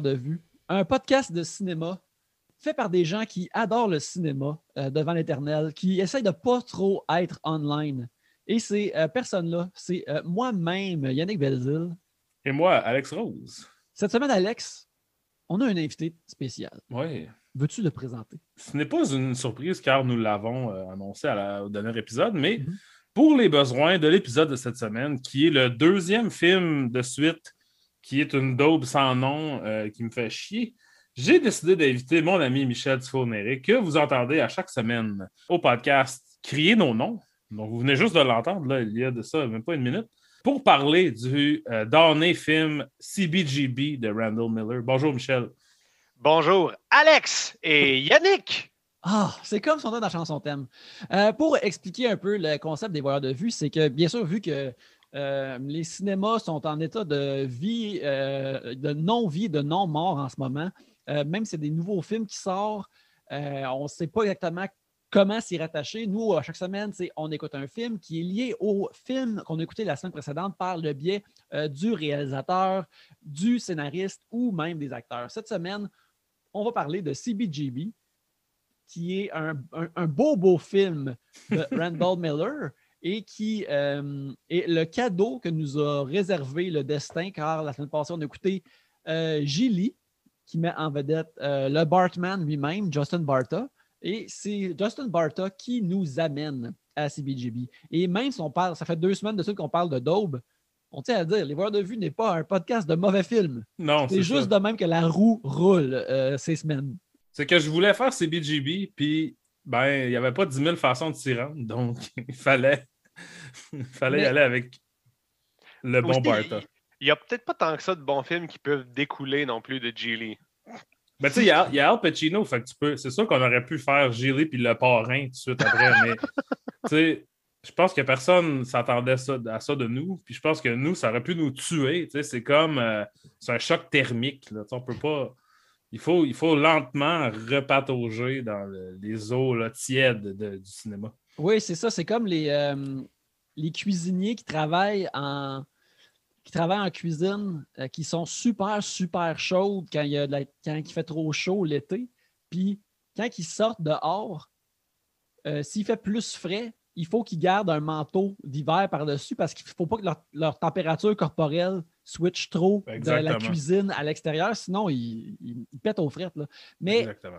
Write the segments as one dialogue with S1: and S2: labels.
S1: De Vue, un podcast de cinéma fait par des gens qui adorent le cinéma euh, devant l'éternel, qui essayent de ne pas trop être online. Et ces euh, personnes-là, c'est euh, moi-même, Yannick Belzil.
S2: Et moi, Alex Rose.
S1: Cette semaine, Alex, on a un invité spécial.
S2: Oui.
S1: Veux-tu le présenter?
S2: Ce n'est pas une surprise car nous l'avons annoncé à la, au dernier épisode, mais
S1: Mhm.
S2: pour les besoins de l'épisode de cette semaine, qui est le deuxième film de suite, qui est une daube sans nom euh, qui me fait chier, j'ai décidé d'inviter mon ami Michel Tifo-Néré, que vous entendez à chaque semaine au podcast Crier nos noms. Donc, vous venez juste de l'entendre, là, il y a de ça même pas une minute, pour parler du euh, damné film CBGB de Randall Miller. Bonjour, Michel.
S3: Bonjour, Alex et Yannick.
S1: Ah, c'est comme son nom dans la chanson thème. Euh, pour expliquer un peu le concept des voyeurs de vue, c'est que bien sûr, vu que euh, les cinémas sont en état de vie, euh, de non-vie, de non-mort en ce moment, euh, même si c'est des nouveaux films qui sortent, on ne sait pas exactement comment s'y rattacher. Nous, à chaque semaine, on écoute un film qui est lié au film qu'on a écouté la semaine précédente par le biais du réalisateur, du scénariste ou même des acteurs. Cette semaine, on va parler de CBGB, qui est un, un- un beau, beau film de Randall Miller et qui euh, est le cadeau que nous a réservé le destin, car la semaine passée, on a écouté euh, Gilly, qui met en vedette euh, le Bartman lui-même, Justin Barta. Et c'est Justin Barta qui nous amène à CBGB. Et même si on parle, ça fait deux semaines de suite qu'on parle de Daube, on tient à dire, Les Voix de Vue n'est pas un podcast de mauvais films.
S2: Non,
S1: C'est juste de même que la roue roule euh, ces semaines.
S2: C'est que je voulais faire CBGB, puis ben, il n'y avait pas 10 000 façons de s'y rendre, donc il fallait, il fallait y aller avec le bon Barta.
S3: Il n'y a peut-être pas tant que ça de bons films qui peuvent découler non plus de Geely.
S2: Ben, tu sais, il y y a Al Pacino, fait que tu peux. C'est sûr qu'on aurait pu faire Gilly puis le parrain tout de suite après, mais tu sais, je pense que personne s'attendait à ça de nous. Puis je pense que nous, ça aurait pu nous tuer. tu sais, C'est comme euh, c'est un choc thermique. Là, on peut pas. Il faut, il faut lentement repatauger dans le- les eaux tièdes de- du cinéma.
S1: Oui, c'est ça. C'est comme les, euh, les cuisiniers qui travaillent en qui travaillent en cuisine, euh, qui sont super, super chaudes quand il, fait trop chaud l'été. Puis quand ils sortent dehors, euh, s'il fait plus frais, il faut qu'ils gardent un manteau d'hiver par-dessus parce qu'il ne faut pas que leur température corporelle switch trop de la
S2: Exactement.
S1: cuisine à l'extérieur, sinon ils, ils- ils pètent aux frettes. là. Mais
S2: Exactement.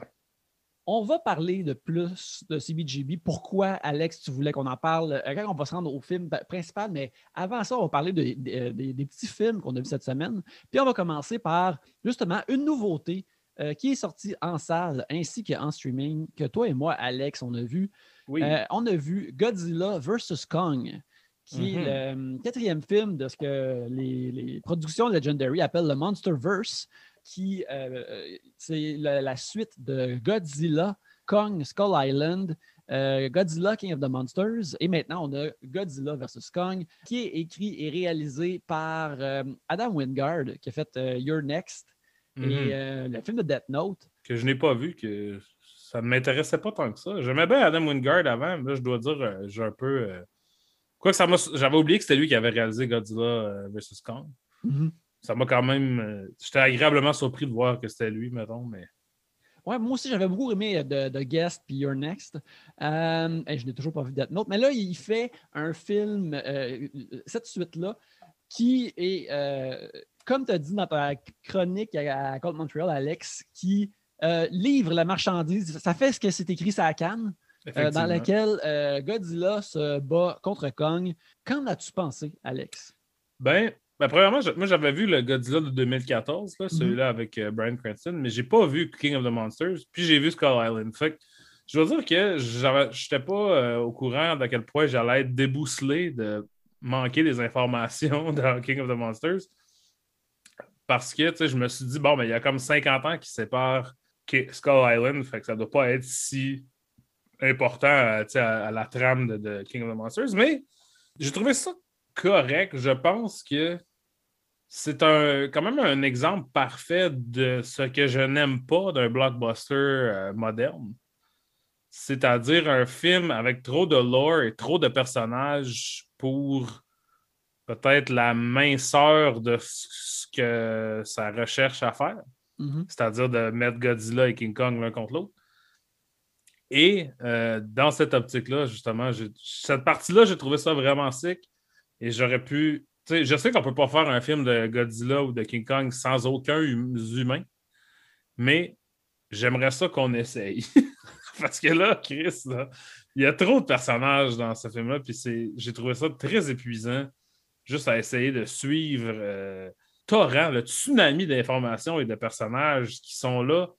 S1: on va parler de plus de CBGB. Pourquoi, Alex, tu voulais qu'on en parle? Euh, quand on va se rendre au film pa- principal? Mais avant ça, on va parler de- de- des- des petits films qu'on a vus cette semaine. Puis on va commencer par justement une nouveauté euh, qui est sortie en salle ainsi qu'en streaming, que toi et moi, Alex, on a vu.
S2: Oui.
S1: Euh, on a vu Godzilla vs. Kong, qui
S2: Mhm.
S1: est le euh, quatrième film de ce que les, les productions Legendary appellent le Monsterverse, qui euh, c'est la, la suite de Godzilla, Kong, Skull Island, euh, Godzilla King of the Monsters, et maintenant on a Godzilla vs. Kong, qui est écrit et réalisé par euh, Adam Wingard, qui a fait euh, You're Next,
S2: Mhm.
S1: et euh, le film de Death Note.
S2: que je n'ai pas vu, que ça ne m'intéressait pas tant que ça. J'aimais bien Adam Wingard avant, mais là, je dois dire, j'ai un peu. Euh, Quoi que ça m'a. J'avais oublié que c'était lui qui avait réalisé Godzilla euh, vs. Kong. Ça m'a quand même. euh, J'étais agréablement surpris de voir que c'était lui, mettons, mais.
S1: Ouais, moi aussi, j'avais beaucoup aimé euh, de, de Guest puis You're Next. Euh, et je n'ai toujours pas vu Death Note. Mais là, il fait un film, euh, cette suite-là, qui est, euh, comme tu as dit dans ta chronique à, à Cold Montreal, Alex, qui euh, livre la marchandise. Ça fait ce que c'est écrit sur la canne, euh, dans laquelle euh, Godzilla se bat contre Kong. Qu'en as-tu pensé, Alex?
S2: Ben, ben, premièrement, je- moi j'avais vu le Godzilla de 2014,
S1: Mhm.
S2: là, celui-là avec euh, Brian Cranston, mais j'ai pas vu King of the Monsters, puis j'ai vu Skull Island. Fait que je dois dire que j'étais pas au courant d'à quel point j'allais être débousselé de manquer des informations dans King of the Monsters. Parce que je me suis dit, bon, ben, il y a comme 50 ans qui séparent Skull Island, fait que ça doit pas être si important euh, à, à la trame de, de King of the Monsters. Mais j'ai trouvé ça correct. Je pense que c'est un, quand même un exemple parfait de ce que je n'aime pas d'un blockbuster euh, moderne. C'est-à-dire un film avec trop de lore et trop de personnages pour peut-être la minceur de ce que ça recherche à faire,
S1: Mhm.
S2: c'est-à-dire de mettre Godzilla et King Kong l'un contre l'autre. Et euh, dans cette optique-là, justement, cette partie-là, j'ai trouvé ça vraiment sick. Et j'aurais pu. je sais qu'on ne peut pas faire un film de Godzilla ou de King Kong sans aucun hum- humain, mais j'aimerais ça qu'on essaye. Parce que là, Chris, il y a trop de personnages dans ce film-là, puis j'ai trouvé ça très épuisant juste à essayer de suivre euh, torrent, le tsunami d'informations et de personnages qui sont là,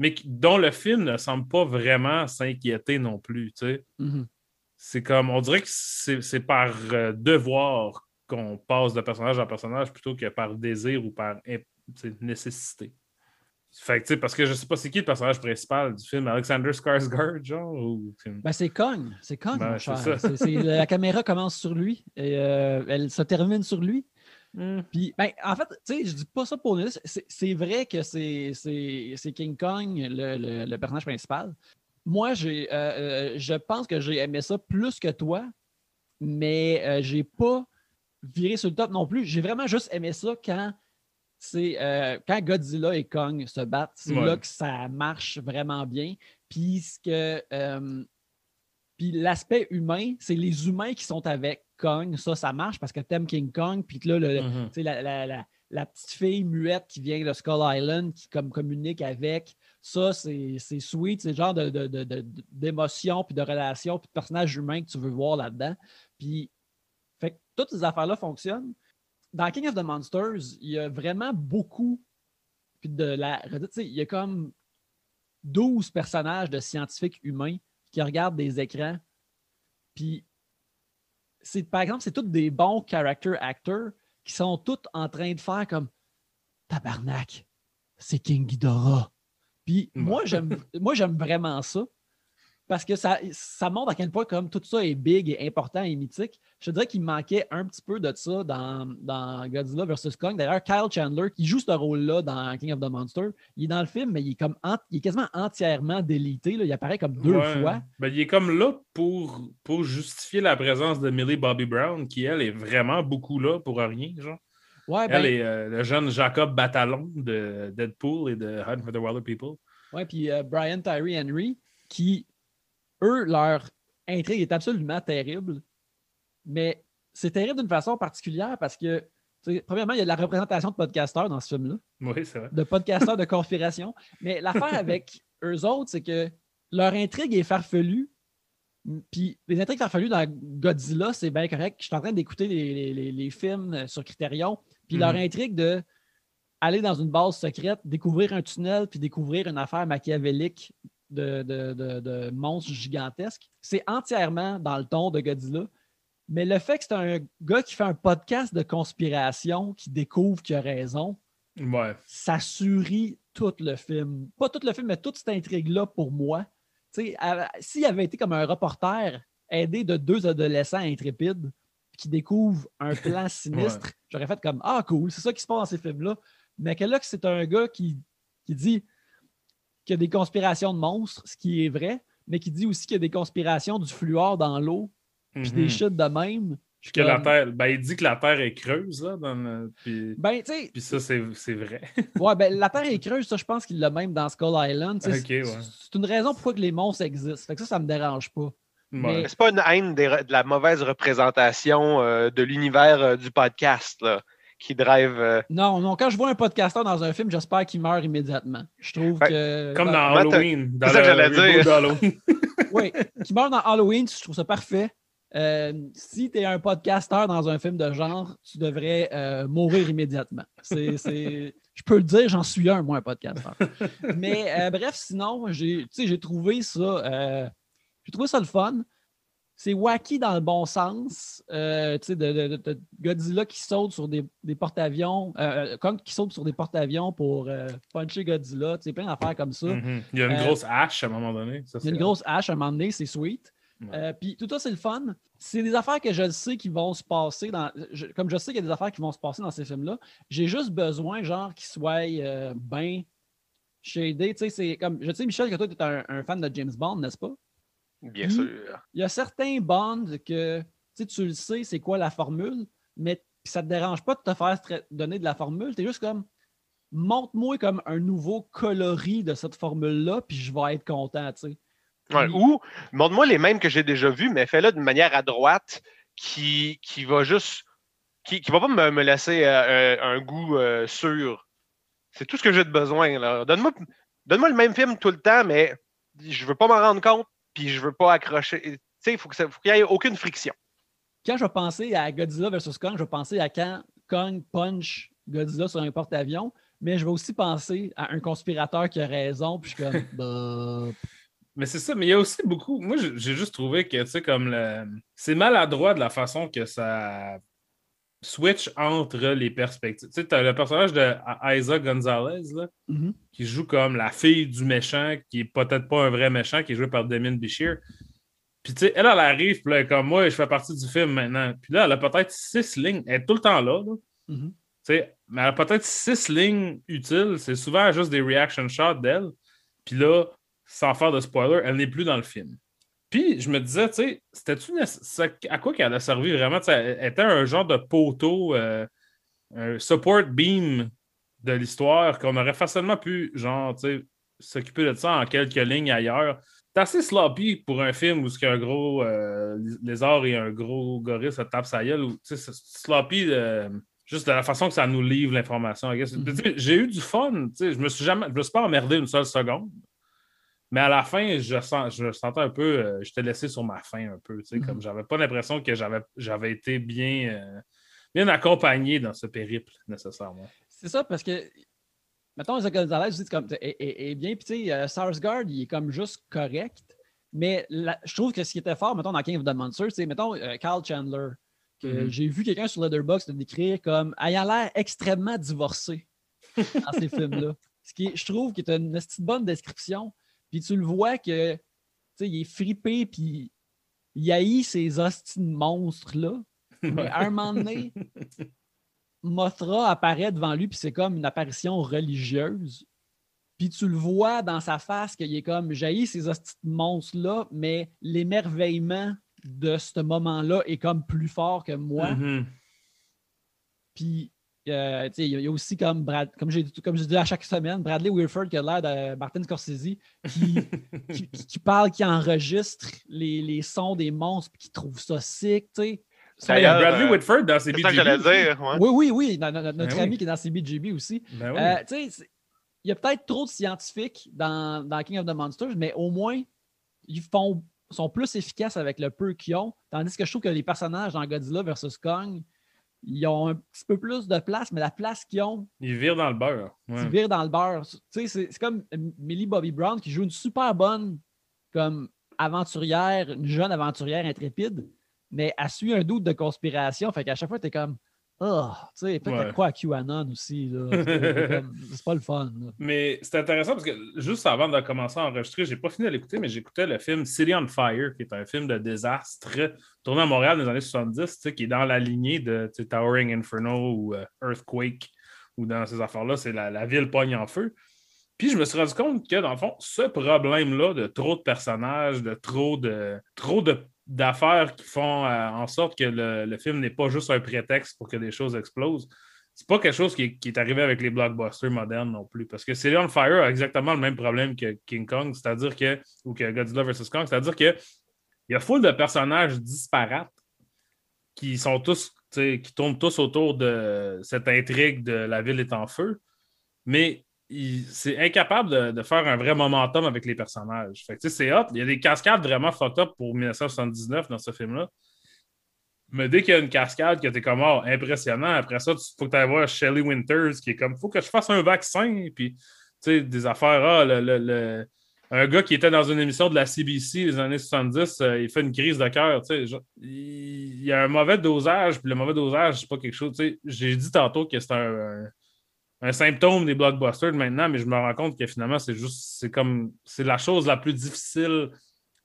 S2: mais dont le film ne semble pas vraiment s'inquiéter non plus. tu sais.
S1: Mhm.
S2: C'est comme, on dirait que c'est par euh, devoir qu'on passe de personnage en personnage plutôt que par désir ou par nécessité. Fait que, tu sais, parce que je sais pas c'est qui le personnage principal du film, Alexander Skarsgård, genre, ou...
S1: Ben, c'est Kong. C'est Kong,
S2: Ben,
S1: mon cher. la caméra commence sur lui et euh, elle se termine sur lui. Puis, ben, en fait, tu sais, je dis pas ça pour nous. C'est vrai que c'est King Kong, le, le- le personnage principal. Moi, j'ai, euh, euh, je pense que j'ai aimé ça plus que toi, mais euh, j'ai pas viré sur le top non plus. J'ai vraiment juste aimé ça quand c'est euh, quand Godzilla et Kong se battent. C'est
S2: Ouais.
S1: là que ça marche vraiment bien. Puis ce que euh, puis l'aspect humain, c'est les humains qui sont avec Kong. Ça, ça marche parce que t'aimes King Kong. Puis là, le,
S2: Mhm.
S1: la, la- la- la petite fille muette qui vient de Skull Island, qui comme communique avec, ça, c'est sweet. C'est le genre d'émotion, puis de relation, puis de personnage humain que tu veux voir là-dedans. Puis, fait que toutes ces affaires-là fonctionnent. Dans King of the Monsters, il y a vraiment beaucoup puis de la. tu sais, Il y a comme 12 personnages de scientifiques humains qui regardent des écrans. Puis, c'est, par exemple, c'est tous des bons character actors qui sont tous en train de faire comme Tabarnak, c'est King Ghidorah. Puis moi, j'aime, moi, j'aime vraiment ça. Parce que ça, ça montre à quel point comme tout ça est big et important et mythique. Je te dirais qu'il manquait un petit peu de ça dans, dans Godzilla vs. Kong. D'ailleurs, Kyle Chandler, qui joue ce rôle-là dans King of the Monster, il est dans le film, mais il est, comme il est quasiment entièrement délité. là. Il apparaît comme deux
S2: Ouais.
S1: fois.
S2: Ben, il est comme là pour, pour justifier la présence de Millie Bobby Brown, qui, elle, est vraiment beaucoup là pour rien. Genre.
S1: Ouais, ben,
S2: Elle est euh, le jeune Jacob Batalon de Deadpool et de Hunt for the Wilder People.
S1: Ouais, puis euh, Brian Tyree Henry, qui, eux, leur intrigue est absolument terrible. Mais c'est terrible d'une façon particulière parce que, premièrement, il y a de la représentation de podcasteurs dans ce film-là,
S2: Oui, c'est vrai.
S1: de podcasteurs de conspiration. Mais l'affaire avec eux autres, c'est que leur intrigue est farfelue. Puis les intrigues farfelues dans Godzilla, c'est bien correct. Je suis en train d'écouter les, les- les- les films sur Criterion. Puis leur
S2: Mhm.
S1: intrigue de aller dans une base secrète, découvrir un tunnel, puis découvrir une affaire machiavélique de, de, de- de monstres gigantesques, c'est entièrement dans le ton de Godzilla. Mais le fait que c'est un gars qui fait un podcast de conspiration, qui découvre qu'il a raison,
S2: Ouais.
S1: ça sourit tout le film. Pas tout le film, mais toute cette intrigue-là pour moi. S'il avait été comme un reporter aidé de deux adolescents intrépides qui découvrent un plan sinistre, j'aurais fait comme Ah, cool, c'est ça qui se passe dans ces films-là. Mais que là, que c'est un gars qui, qui dit qu'il y a des conspirations de monstres, ce qui est vrai, mais qui dit aussi qu'il y a des conspirations du fluor dans l'eau, puis des
S2: Mhm.
S1: shit de même. Je suis
S2: Que la terre, ben, il dit que la Terre est creuse, là, dans le- puis,
S1: Ben, tu sais,
S2: puis ça, c'est c'est vrai.
S1: Ouais, ben, la Terre est creuse, ça, je pense qu'il l'a même dans Skull Island. C'est-
S2: ouais.
S1: C'est une raison pourquoi que les monstres existent. Fait que ça, ça me dérange pas.
S2: Ouais.
S1: Mais-
S3: C'est pas une haine de la mauvaise représentation euh, de l'univers euh, du podcast là, qui drive. euh,
S1: Non, non, quand je vois un podcasteur dans un film, j'espère qu'il meurt immédiatement. Je trouve
S3: Ouais,
S1: que.
S2: Comme
S1: ben,
S2: dans Halloween. Dans
S3: C'est ça que j'allais dire.
S1: Oui, qu'il meurt dans Halloween, je trouve ça parfait. Euh, si tu es un podcasteur dans un film de genre, tu devrais euh, mourir immédiatement. C'est, c'est- Je peux le dire, j'en suis un, moi, un podcasteur. Mais euh, bref, sinon, j'ai, tu sais, j'ai trouvé ça. euh, j'ai trouvé ça le fun. C'est wacky dans le bon sens. Euh, tu sais, de, de- Godzilla qui saute sur des, des porte-avions, euh, Kong qui saute sur des porte-avions pour euh, puncher Godzilla, tu sais, plein d'affaires comme ça.
S2: Mhm. Il y a une
S1: Euh,
S2: grosse hache à un moment donné. Ça,
S1: Il y a une grosse hache à un moment donné, c'est sweet. Euh, Puis tout ça, c'est le fun. C'est des affaires que je sais qui vont se passer dans. je- comme je sais qu'il y a des affaires qui vont se passer dans ces films-là, j'ai juste besoin, genre, qu'ils soient euh, bien shadés. Tu sais, c'est comme. Je sais, Michel, que toi, tu es un, un fan de James Bond, n'est-ce pas?
S3: Bien sûr.
S1: Il y a certains Bonds que tu le sais, c'est quoi la formule, mais ça te dérange pas de te faire donner de la formule. Tu es juste comme, montre-moi comme un nouveau coloris de cette formule-là, puis je vais être content, tu
S3: sais. ou montre-moi les mêmes que j'ai déjà vus, mais fais-le d'une manière à droite qui, qui va juste. qui, qui va pas me, laisser euh, un goût euh, sûr. C'est tout ce que j'ai de besoin. Donne-moi donne le même film tout le temps, mais je veux pas m'en rendre compte, puis je veux pas accrocher. Tu sais, il faut qu'il n'y ait aucune friction.
S1: Quand je vais penser à Godzilla versus Kong, je vais penser à quand Kong punch Godzilla sur un porte-avions, mais je vais aussi penser à un conspirateur qui a raison, puis je suis comme. Bah.
S2: Mais c'est ça, mais il y a aussi beaucoup. Moi, j'ai juste trouvé que, tu sais, comme le. C'est maladroit de la façon que ça switch entre les perspectives. Tu sais, tu as le personnage de Isa Gonzalez, là,
S1: mm-hmm.
S2: qui joue comme la fille du méchant, qui est peut-être pas un vrai méchant, qui est joué par Damien Bichir. Puis, tu sais, elle, elle arrive, puis là, comme moi, je fais partie du film maintenant. Puis là, elle a peut-être six lignes. Elle est tout le temps là. là.
S1: Mm-hmm
S2: mais elle a peut-être six lignes utiles. C'est souvent juste des reaction shots d'elle. Puis là, sans faire de spoiler, elle n'est plus dans le film. Puis je me disais, tu sais, c'était-tu à quoi qu'elle a servi vraiment? elle était un genre de poteau, euh, un support beam de l'histoire qu'on aurait facilement pu, genre, tu sais, s'occuper de ça en quelques lignes ailleurs. C'est assez sloppy pour un film où il y a un gros euh, lézard et un gros gorille se tapent sa gueule. C'est sloppy juste de la façon que ça nous livre l'information. Mhm. J'ai eu du fun. Je me suis jamais. Je me suis pas emmerdé une seule seconde. Mais à la fin, je, sens, je sentais un peu. Euh, je j'étais laissé sur ma fin un peu. Mm -hmm. Comme j'avais pas l'impression que j'avais été bien, euh, bien accompagné dans ce périple, nécessairement.
S1: C'est ça, parce que. Mettons, Gonzalez c'est comme est, bien. Puis, tu sais, euh, Sarsgaard, il est comme juste correct. Mais je trouve que ce qui était fort, mettons, dans King of the Monsters, c'est, mettons, Carl Chandler. Mm-hmm. J'ai vu quelqu'un sur Letterboxd le décrire comme ayant l'air extrêmement divorcé dans ces films-là. Ce qui, je trouve, qui est une, bonne description. Puis tu le vois que il est fripé, puis il haït ces hosties monstres-là. Mais à un moment donné, Mothra apparaît devant lui, puis c'est comme une apparition religieuse. Puis tu le vois dans sa face qu'il est comme j'haïs ces hosties monstres-là, mais l'émerveillement de ce moment-là est comme plus fort que moi.
S2: Mm-hmm.
S1: Puis, euh, il y, a aussi comme Brad, comme j'ai comme je dis à chaque semaine, Bradley Wilford qui a l'air de Martin Scorsese, qui, qui, parle, qui enregistre les, les sons des monstres, puis qui trouve ça sick, tu sais.
S2: Bradley euh, Whitford dans CBGB.
S3: dire.
S1: Oui, oui, oui. notre ben ami qui est dans CBGB aussi.
S2: Ben
S1: euh, il y a peut-être trop de scientifiques dans, dans, King of the Monsters, mais au moins, ils font sont plus efficaces avec le peu qu'ils ont. Tandis que je trouve que les personnages dans Godzilla vs. Kong, ils ont un petit peu plus de place, mais la place qu'ils ont.
S2: Ils virent dans le beurre.
S1: Ils virent dans le beurre. Tu sais, c'est comme Millie Bobby Brown qui joue une super bonne comme aventurière, une jeune aventurière intrépide, mais elle suit un doute de conspiration. Fait qu'à chaque fois, tu es comme oh, tu sais, peut-être quoi à QAnon aussi. C'est pas le fun.
S2: Mais c'est intéressant parce que juste avant de commencer à enregistrer, j'ai pas fini de l'écouter, mais j'écoutais le film City on Fire, qui est un film de désastre tourné à Montréal dans les années 70, qui est dans la lignée de Towering Inferno ou euh, Earthquake, ou dans ces affaires-là, c'est la, la, ville pogne en feu. Puis je me suis rendu compte que, dans le fond, ce problème-là de trop de personnages, de trop de, trop de d'affaires qui font euh, en sorte que le, film n'est pas juste un prétexte pour que des choses explosent. C'est pas quelque chose qui est, arrivé avec les blockbusters modernes non plus. Parce que on Fire a exactement le même problème que King Kong, c'est-à-dire que, ou que Godzilla vs. Kong, c'est-à-dire qu'il y a foule de personnages disparates qui sont tous, qui tournent tous autour de cette intrigue de la ville est en feu. Mais c'est incapable de, faire un vrai momentum avec les personnages. Fait c'est hot. Il y a des cascades vraiment fucked up pour 1979 dans ce film-là. Mais dès qu'il y a une cascade que t'es comme oh, impressionnant, après ça, il faut que tu ailles voir Shelley Winters qui est comme faut que je fasse un vaccin. Puis, des affaires. Ah, le, un gars qui était dans une émission de la CBC les années 70, euh, il fait une crise de cœur. Il y a un mauvais dosage, puis le mauvais dosage, c'est pas quelque chose. J'ai dit tantôt que c'est un symptôme des blockbusters maintenant, mais je me rends compte que finalement, c'est juste, c'est comme, c'est la chose la plus difficile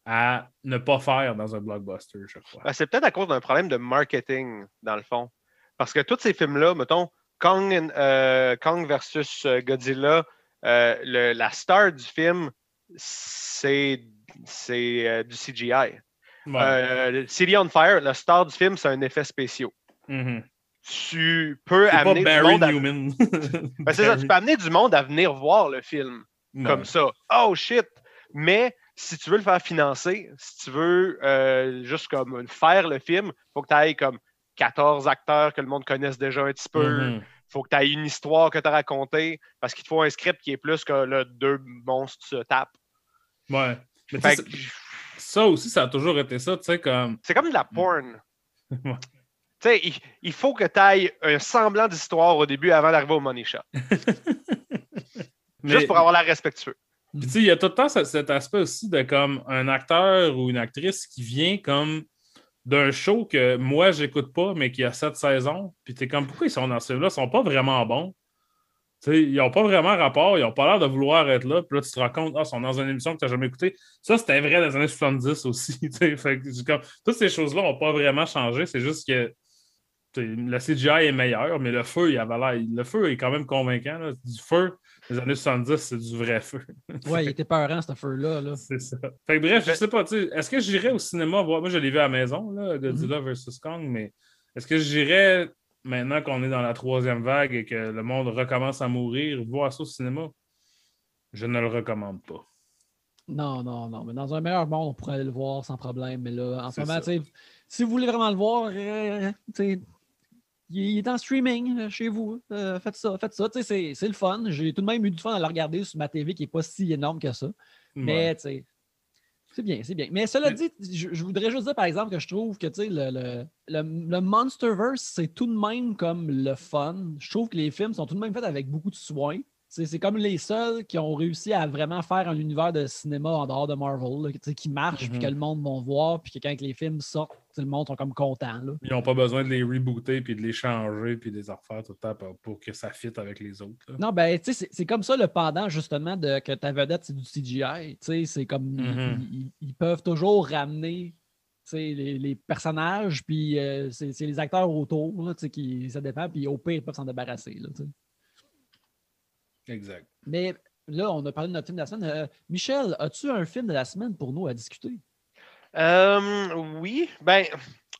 S2: à ne pas faire dans un blockbuster, je crois.
S3: Ben, c'est peut-être à cause d'un problème de marketing, dans le fond. Parce que tous ces films-là, mettons, Kong, euh, Kong versus euh, Godzilla, euh, la star du film, c'est, du CGI. City on Fire, la star du film, c'est un effet spécial.
S2: Mm-hmm.
S3: Tu peux
S2: C'est pas
S3: amener du
S2: Barry
S3: monde à...
S2: Newman.
S3: Ben, c'est ça, tu peux amener du monde à venir voir le film comme ça. Oh shit! Mais si tu veux le faire financer, si tu veux euh, juste comme faire le film, il faut que tu ailles comme 14 acteurs que le monde connaisse déjà un petit peu.
S2: Mhm.
S3: faut que tu aies une histoire que tu as racontée parce qu'il te faut un script qui est plus que le deux monstres se tapent.
S2: Ouais. Mais ça-
S3: que
S2: ça aussi, ça a toujours été ça, tu sais, comme.
S3: c'est comme de la porn. Sais, il, il faut que tu ailles un semblant d'histoire au début avant d'arriver au money shot.
S2: Mais-
S3: Juste pour avoir l'air respectueux.
S2: Puis, tu sais, il y a tout le temps ce- cet aspect aussi de comme un acteur ou une actrice qui vient comme d'un show que moi, j'écoute pas, mais qui a sept saisons. Puis t'es comme, pourquoi ils sont dans ce film-là? Ils sont pas vraiment bons. Ils n'ont pas vraiment rapport, ils n'ont pas l'air de vouloir être là. Puis là, tu te rends compte, ah, ils sont dans une émission que tu n'as jamais écoutée. Ça, c'était vrai dans les années 70 aussi. Fait que c'est comme, toutes ces choses-là n'ont pas vraiment changé. C'est juste que le CGI est meilleur, mais le feu, il avait l'air. Le feu est quand même convaincant. là. Du feu, les années 70, c'est du vrai feu.
S1: Ouais, il était peurant, ce feu-là. Là.
S2: C'est ça. Fait que bref, je sais pas, tu sais, est-ce que j'irais au cinéma voir. Moi, je l'ai vu à la maison, là, Godzilla vs. Kong, mais est-ce que j'irais maintenant qu'on est dans la troisième vague et que le monde recommence à mourir, voir ça au cinéma? Je ne le recommande pas.
S1: Non, non, non. Mais dans un meilleur monde, on pourrait aller le voir sans problème. Mais là, en ce moment, si vous voulez vraiment le voir, euh, tu sais, il est en streaming euh, chez vous. Euh, faites ça, faites ça. C'est- c'est le fun. J'ai tout de même eu du fun à le regarder sur ma TV qui n'est pas si énorme que ça. Mais tu sais, c'est bien, c'est bien. Mais cela
S2: Mais-
S1: dit, je, je voudrais juste dire, par exemple, que je trouve que le, le, le, le Monsterverse, c'est tout de même comme le fun. Je trouve que les films sont tout de même faits avec beaucoup de soin. C'est comme les seuls qui ont réussi à vraiment faire un univers de cinéma en dehors de Marvel, là, qui marche, puis
S2: Mhm.
S1: que le monde va voir, puis que quand les films sortent, le monde sont comme contents. Là.
S2: Ils n'ont pas besoin de les rebooter puis de les changer puis de les refaire tout le temps pour, pour que ça fitte avec les autres. là.
S1: Non, ben, tu sais, c'est- comme ça le pendant, justement, de que ta vedette, c'est du CGI. Tu sais, c'est comme.
S2: Mhm.
S1: ils, ils- ils peuvent toujours ramener tu sais, les, les personnages, puis euh, c'est les acteurs autour, là, tu sais, qui, ça dépend, puis au pire, ils peuvent s'en débarrasser. Là.
S2: Exact.
S1: Mais là, on a parlé de notre film de la semaine. Euh, Michel, as-tu un film de la semaine pour nous à discuter?
S3: Euh, oui, ben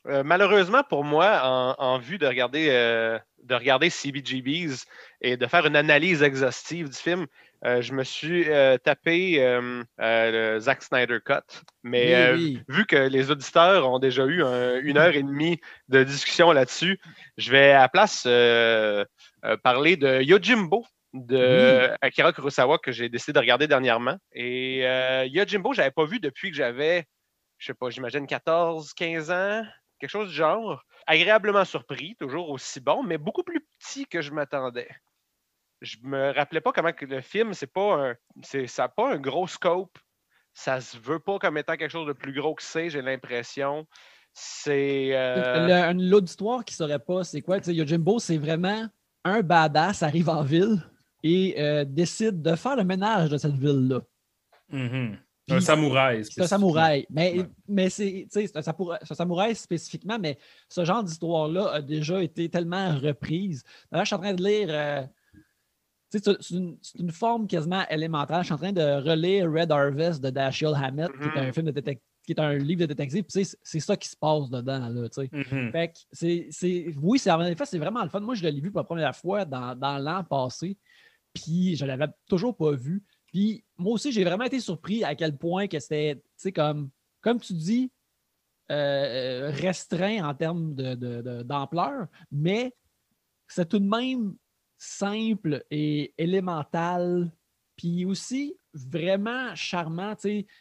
S3: euh, malheureusement pour moi, en, en vue de regarder, euh, de regarder CBGBs et de faire une analyse exhaustive du film, euh, je me suis euh, tapé euh, euh, le Zack Snyder Cut. Mais
S1: Oui,
S3: euh,
S1: oui.
S3: vu que les auditeurs ont déjà eu un- une heure et demie de discussion là-dessus, je vais à la place euh, euh, parler de Yojimbo de Akira Kurosawa que j'ai décidé de regarder dernièrement. Et euh, Yojimbo, je n'avais pas vu depuis que j'avais, je sais pas, j'imagine 14, 15 ans, quelque chose du genre. Agréablement surpris, toujours aussi bon, mais beaucoup plus petit que je m'attendais. Je me rappelais pas comment le film, c'est pas un, c'est, ça n'a pas un gros scope. Ça se veut pas comme étant quelque chose de plus gros que c'est, j'ai l'impression. C'est. euh,
S1: L'auditoire qui ne saurait pas, c'est quoi? Yojimbo, c'est vraiment un badass arrive en ville et euh, décide de faire le ménage de cette ville-là. Puis-
S2: un samouraï.
S1: C'est un samouraï. Mais,
S2: Ouais.
S1: mais c'est un, un samouraï spécifiquement, mais ce genre d'histoire-là a déjà été tellement reprise. D'ailleurs, je suis en train de lire. euh, c'est une, forme quasiment élémentaire. Je suis en train de relire Red Harvest de Dashiell Hammett, qui est un
S3: Mhm.
S1: film de détec- qui est un livre de détective. Puis, c'est ça qui se passe dedans. Là, tu sais.
S2: Mhm.
S1: Fait que c'est, oui, c'est, en effet, c'est vraiment le fun. Moi, je l'ai vu pour la première fois dans, dans l'an passé, puis je l'avais toujours pas vu. Puis moi aussi, j'ai vraiment été surpris à quel point que c'était, tu sais, comme, comme tu dis, euh, restreint en termes de, de- d'ampleur, mais c'est tout de même simple et élémental, puis aussi vraiment charmant.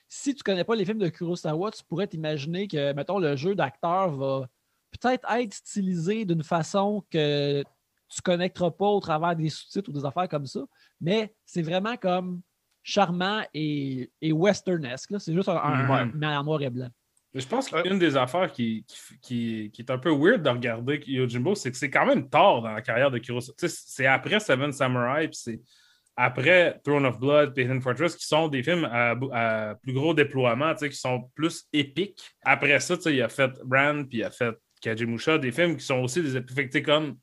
S1: Si tu connais pas les films de Kurosawa, tu pourrais t'imaginer que, mettons, le jeu d'acteur va peut-être être stylisé d'une façon que tu ne connecteras pas au travers des sous-titres ou des affaires comme ça, mais c'est vraiment comme charmant et, et westernesque. C'est juste un, un-
S2: Ouais.
S1: un- mais en noir et blanc.
S2: Mais Je pense qu'une des affaires qui, qui, qui- qui est un peu weird de regarder Yojimbo, c'est que c'est quand même tard dans la carrière de Kurosawa. Tu sais, C'est après Seven Samurai, puis c'est après Throne of Blood, puis Hidden Fortress, qui sont des films à, plus gros déploiement, tu sais, qui sont plus épiques. Après ça, il a fait Brand, puis il a fait Kajimusha, des films qui sont aussi des épiques. Fait que, tu sais, comme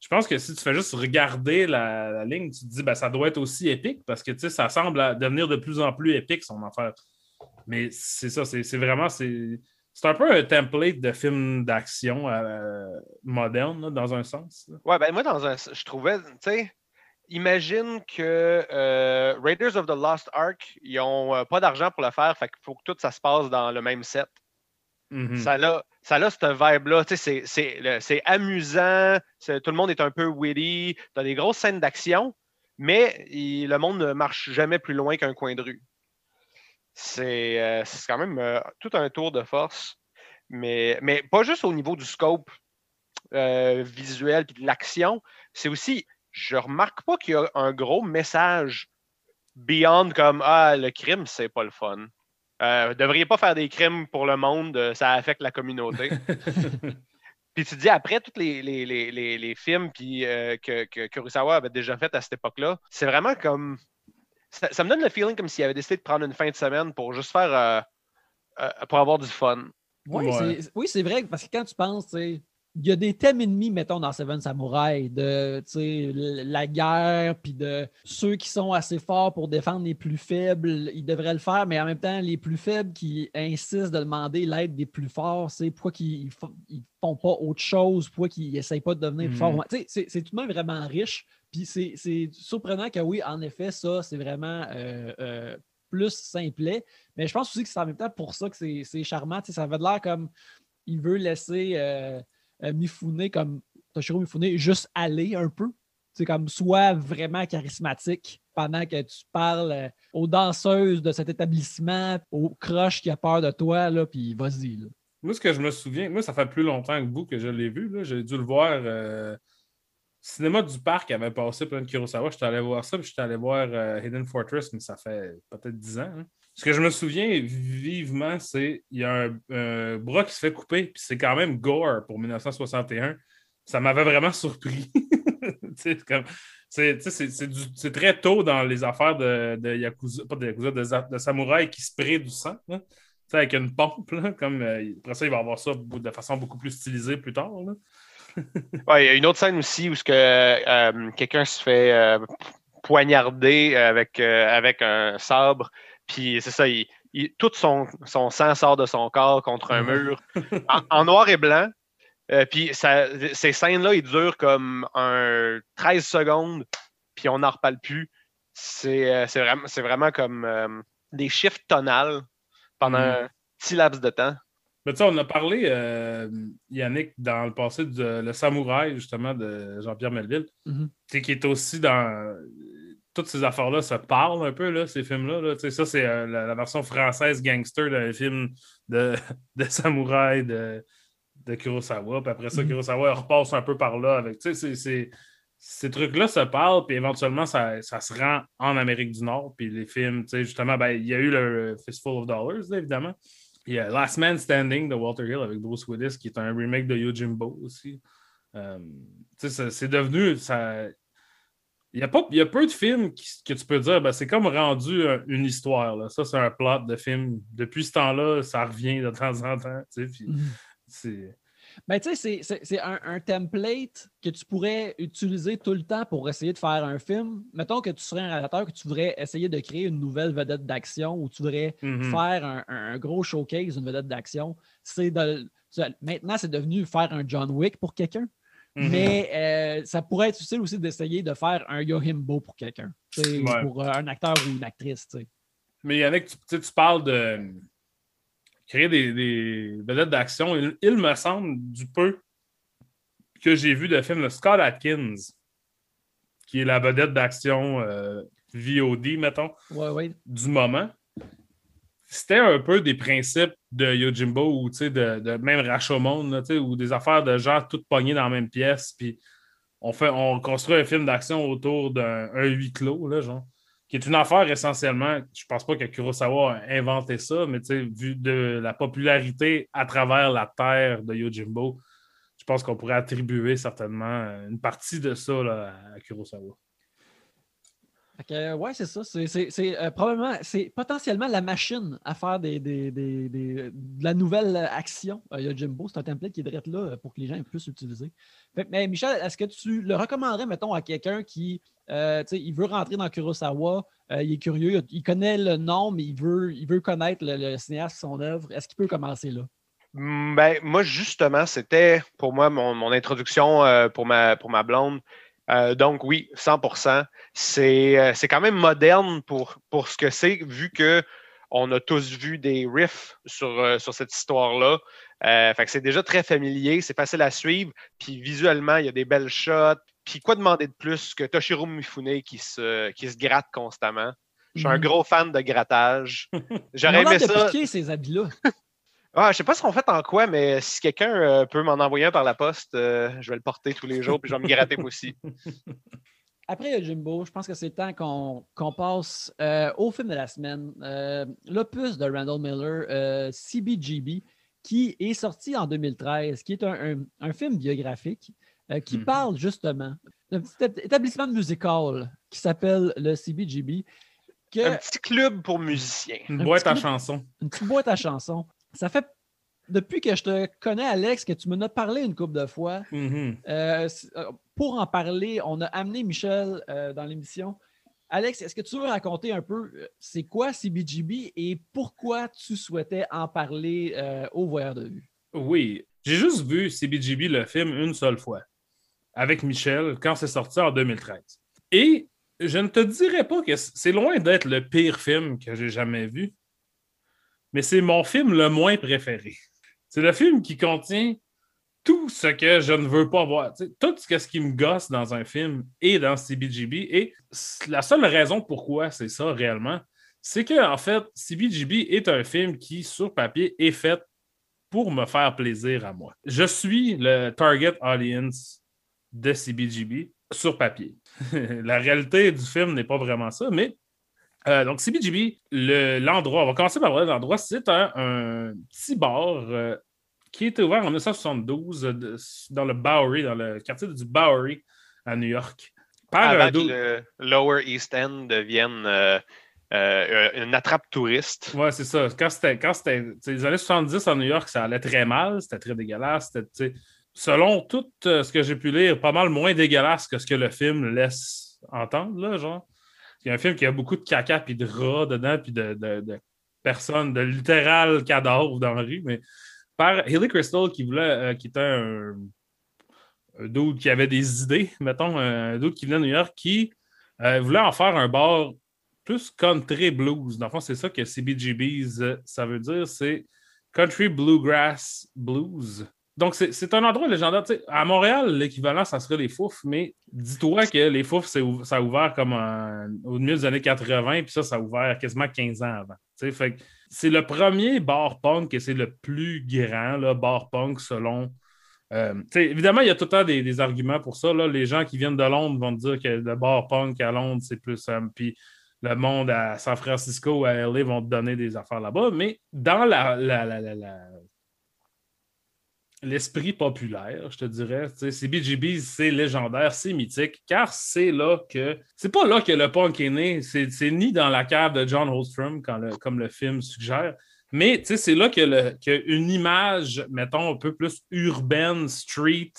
S2: je pense que si tu fais juste regarder la, ligne, tu te dis ben, ça doit être aussi épique parce que ça semble devenir de plus en plus épique son affaire. Mais c'est ça, c'est vraiment c'est un peu un template de film d'action euh, moderne, dans un sens. là.
S3: Ouais, ben moi, dans un, je trouvais, tu sais, imagine que euh, Raiders of the Lost Ark, ils ont euh, pas d'argent pour le faire, fait qu'il faut que tout ça se passe dans le même set.
S2: Mhm.
S3: Ça a, ça cette vibe-là. C'est- amusant, tout le monde est un peu witty, tu as des grosses scènes d'action, mais le monde ne marche jamais plus loin qu'un coin de rue. C'est euh, quand même euh, tout un tour de force, mais, mais pas juste au niveau du scope euh, visuel et de l'action, c'est aussi, je remarque pas qu'il y a un gros message beyond comme Ah, le crime, c'est pas le fun. Euh, vous devriez pas faire des crimes pour le monde, euh, ça affecte la communauté. Puis tu te dis, après tous les, les, les, les, les films puis, euh, que, que Kurosawa avait déjà fait à cette époque-là, c'est vraiment comme. Ça, ça me donne le feeling comme s'il avait décidé de prendre une fin de semaine pour juste faire. euh, euh, pour avoir du fun.
S1: Oui,
S2: Ouais.
S1: c'est- oui, c'est vrai, parce que quand tu penses, tu sais, il y a des thèmes ennemis, mettons, dans Seven Samurai, de la guerre, puis de ceux qui sont assez forts pour défendre les plus faibles, ils devraient le faire, mais en même temps, les plus faibles qui insistent de demander l'aide des plus forts, c'est pourquoi qu'ils ne font pas autre chose, pourquoi qu'ils n'essayent pas de devenir plus forts. Sais, c'est- tout de même vraiment riche, puis c'est surprenant que oui, en effet, ça, c'est vraiment euh, euh, plus simplet, mais je pense aussi que c'est en même temps pour ça que c'est charmant. Ça avait l'air comme il veut laisser euh, Mifune, comme Toshiro Mifune, juste aller un peu. C'est comme soit vraiment charismatique pendant que tu parles euh, aux danseuses de cet établissement, aux croches qui a peur de toi, là, puis vas-y. là.
S2: Moi, ce que je me souviens, moi, ça fait plus longtemps que vous que je l'ai vu. là. J'ai dû le voir. euh, Cinéma du Parc avait passé plein de Kurosawa. J'étais allé voir ça, puis j'étais allé voir euh, Hidden Fortress, mais ça fait peut-être 10 ans. hein. Ce que je me souviens vivement, c'est qu'il y a un, bras qui se fait couper, puis c'est quand même gore pour 1961. Ça m'avait vraiment surpris. C'est très tôt dans les affaires de, de Yakuza, pas de Yakuza, de, samouraï qui spray du sang. avec une pompe, comme euh, après ça, il va avoir ça de façon beaucoup plus stylisée plus tard.
S3: Ouais, il y a une autre scène aussi où que, euh, quelqu'un se fait euh, poignarder avec, avec un sabre. Puis c'est ça, il- il- tout son, son sang sort de son corps contre un mur en, en noir et blanc. Euh, puis ces scènes-là, ils durent comme un 13 secondes, puis on n'en reparle plus. C'est euh, vraiment, c'est vraiment comme euh, des chiffres tonales pendant
S2: Mm.
S3: un petit laps de temps.
S2: Mais tu sais, on a parlé, euh, Yannick, dans le passé, de Le Samouraï, justement, de Jean-Pierre Melville,
S1: Mhm.
S2: sais, qui est aussi dans. Toutes ces affaires-là se parlent un peu, là, ces films-là. là. Tu sais, Ça, c'est euh, la, la version française gangster d'un film de, de samouraï de, de Kurosawa. Puis après ça,
S1: Mhm.
S2: Kurosawa repasse un peu par là avec. Ces trucs-là se parlent, puis éventuellement, ça, ça se rend en Amérique du Nord. Puis les films, tu sais, justement, ben, il y a eu le Fistful of Dollars, là, évidemment. Il y a Last Man Standing de Walter Hill avec Bruce Willis, qui est un remake de Yojimbo aussi. Euh, c'est devenu. Ça... Il, y a pas, il y a peu de films qui- que tu peux dire, ben, c'est comme rendu un- une histoire. Là. Ça, c'est un plot de film. Depuis ce temps-là, ça revient de temps en temps. tu sais, puis
S1: Mhm.
S2: c'est-
S1: Ben, tu sais, c'est- c'est- c'est un, un template que tu pourrais utiliser tout le temps pour essayer de faire un film. Mettons que tu serais un réalisateur, que tu voudrais essayer de créer une nouvelle vedette d'action ou tu voudrais
S2: Mhm.
S1: faire un, gros showcase, une vedette d'action. C'est maintenant, c'est devenu faire un John Wick pour quelqu'un.
S2: Mhm.
S1: Mais euh, ça pourrait être utile aussi d'essayer de faire un Yohimbo pour quelqu'un.
S2: Ouais.
S1: Pour euh, un acteur ou une actrice.
S2: Mais Yannick, tu, parles de créer des, des vedettes d'action. Il, il me semble, du peu que j'ai vu de films de Scott Atkins, qui est la vedette d'action euh, VOD, mettons,
S1: Ouais, ouais.
S2: du moment. C'était un peu des principes de Yojimbo ou de, de même Rashomon, ou des affaires de gens toutes pognées dans la même pièce. Puis on, fait, on construit un film d'action autour d'un un huis clos, là, genre qui est une affaire essentiellement, je pense pas que Kurosawa a inventé ça, mais vu de la popularité à travers la terre de Yojimbo, je pense qu'on pourrait attribuer certainement une partie de ça là, à Kurosawa.
S1: Que, euh, ouais, c'est ça. C'est, euh, probablement, c'est potentiellement la machine à faire des, des- des- des- de la nouvelle action. Euh, Yojimbo, c'est un template qui est direct là pour que les gens puissent l'utiliser. Mais Michel, est-ce que tu le recommanderais, mettons, à quelqu'un qui, il veut rentrer dans Kurosawa, il est curieux, il connaît le nom, mais il veut, il veut connaître le, le cinéaste, son œuvre. Est-ce qu'il peut commencer là?
S3: Mm, Ben, moi, justement, c'était pour moi mon, mon introduction pour, ma, pour ma blonde. Euh, donc, oui, 100 C'est euh, c'est quand même moderne pour, pour ce que c'est, vu que on a tous vu des riffs sur, euh, sur cette histoire-là. Euh, fait que c'est déjà très familier, c'est facile à suivre. Puis visuellement, il y a des belles shots. Puis quoi demander de plus que Toshiro Mifune qui se, qui se gratte constamment? Je suis un
S1: Mhm.
S3: gros fan de grattage. J'aurais aimé
S1: de
S3: ça.
S1: piquer ces habits-là.
S3: Ah, je sais pas ce qu'on fait en quoi, mais si quelqu'un euh, peut m'en envoyer un par la poste, euh, je vais le porter tous les jours puis je vais me gratter moi aussi.
S1: Après le Jimbo, je pense que c'est le temps qu'on qu'on passe euh, au film de la semaine. Euh, L'opus de Randall Miller, euh, CBGB, qui est sorti en 2013, qui est un, un- un film biographique euh, qui
S2: Mhm.
S1: parle justement d'un petit établissement musical qui s'appelle le CBGB. Que,
S3: Un petit club pour musiciens.
S2: Une
S1: Un
S2: boîte à chansons.
S1: une petite boîte à chansons. Ça fait depuis que je te connais, Alex, que tu m'en as parlé une couple de fois.
S2: Mhm.
S1: Euh, euh, pour en parler, on a amené Michel euh, dans l'émission. Alex, est-ce que tu veux raconter un peu c'est quoi CBGB et pourquoi tu souhaitais en parler euh, au voyeur de vue?
S2: Oui, j'ai juste vu CBGB, le film, une seule fois, avec Michel, quand c'est sorti en 2013. Et je ne te dirais pas que c'est loin d'être le pire film que j'ai jamais vu, mais c'est mon film le moins préféré. C'est le film qui contient tout ce que je ne veux pas voir. Tout ce, qui me gosse dans un film et dans CBGB. Et la seule raison pourquoi c'est ça réellement, c'est que en fait, CBGB est un film qui, sur papier, est fait pour me faire plaisir à moi. Je suis le target audience de CBGB sur papier. La réalité du film n'est pas vraiment ça, mais euh, donc CBGB, le- l'endroit, on va commencer par l'endroit, c'est un, un petit bar euh, qui a été ouvert en 1972 euh, de- dans le Bowery, dans le quartier du Bowery à New York. Par
S3: Avant que le Lower East End devienne euh, une attrape touriste.
S2: Ouais, c'est ça. Quand c'était, les années 70 à New York, ça allait très mal, c'était très dégueulasse. Selon tout ce que j'ai pu lire, pas mal moins dégueulasse que ce que le film laisse entendre, là, genre. A un film qui a beaucoup de caca puis de rats dedans, puis de, de- de personnes, de littéral cadavres dans la rue, mais par Hilly Crystal qui voulait, euh, qui était un, un dude qui avait des idées, mettons, un dude qui venait de New York, qui euh, voulait en faire un bar plus country blues. Dans le fond, c'est ça que CBGBs, euh, ça veut dire, c'est country bluegrass blues. Donc, c'est un endroit légendaire. À Montréal, l'équivalent, ça serait les Fouf, mais dis-toi que les Fouf, c'est ou- ça a ouvert comme au milieu des années 80, puis ça, ça a ouvert quasiment 15 ans avant. C'est le premier bar punk et c'est le plus grand là, bar punk selon. euh, évidemment, il y a tout le temps des, arguments pour ça. Là. Les gens qui viennent de Londres vont dire que le bar punk à Londres, c'est plus. euh, puis le monde à San Francisco ou à LA vont te donner des affaires là-bas. Mais dans la- la- la- la- l'esprit populaire, je te dirais, sais, CBGB, c'est légendaire, c'est mythique, car c'est là que. C'est pas là que le punk est né. C'est c'est ni dans la cave de John Holstrom, comme le film suggère. Mais c'est là que, une image, mettons, un peu plus urbaine, street,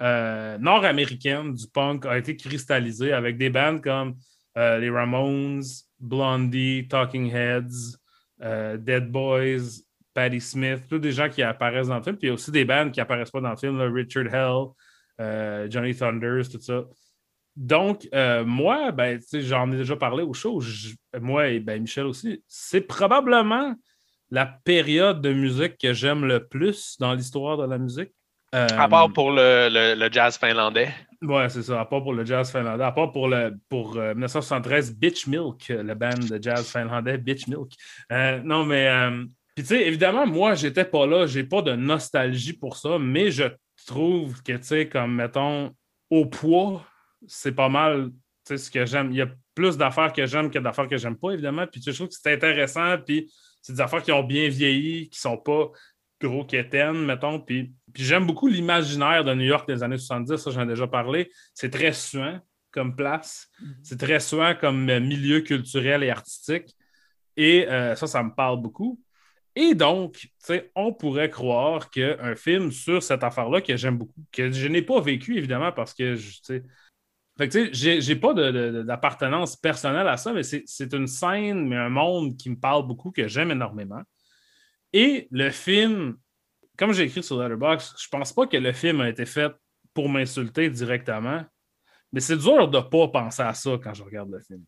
S2: euh, nord-américaine du punk a été cristallisée avec des bands comme euh, les Ramones, Blondie, Talking Heads, euh, Dead Boys, Patti Smith, tous des gens qui apparaissent dans le film. Puis il y a aussi des bands qui apparaissent pas dans le film, là, Richard Hell, euh, Johnny Thunders, tout ça. Donc, euh, moi, ben, j'en ai déjà parlé au show. Je- moi et ben, Michel aussi. C'est probablement la période de musique que j'aime le plus dans l'histoire de la musique. Euh,
S3: À part pour le, le- le jazz finlandais.
S2: Ouais, c'est ça. À part pour le jazz finlandais. À part pour, le, pour euh, 1973, Bitch Milk, le band de jazz finlandais Bitch Milk. Non, mais. Puis, tu sais, évidemment, moi, j'étais pas là. J'ai pas de nostalgie pour ça, mais je trouve que, tu sais, comme, mettons, au poids, c'est pas mal, tu sais, ce que j'aime. Il y a plus d'affaires que j'aime que d'affaires que j'aime pas, évidemment. Puis, je trouve que c'est intéressant. Puis, c'est des affaires qui ont bien vieilli, qui sont pas gros quétaines, mettons. Puis, puis j'aime beaucoup l'imaginaire de New York des années 70, ça j'en ai déjà parlé. C'est très suant comme place. C'est très suant comme milieu culturel et artistique. Et euh, ça, ça me parle beaucoup. Et donc, on pourrait croire qu'un film sur cette affaire-là que j'aime beaucoup, que je n'ai pas vécu évidemment parce que je, j'ai- pas d'appartenance personnelle à ça, mais c'est c'est une scène, mais un monde qui me parle beaucoup, que j'aime énormément. Et le film comme j'ai écrit sur Letterboxd, je pense pas que le film a été fait pour m'insulter directement, mais c'est dur de ne pas penser à ça quand je regarde le film.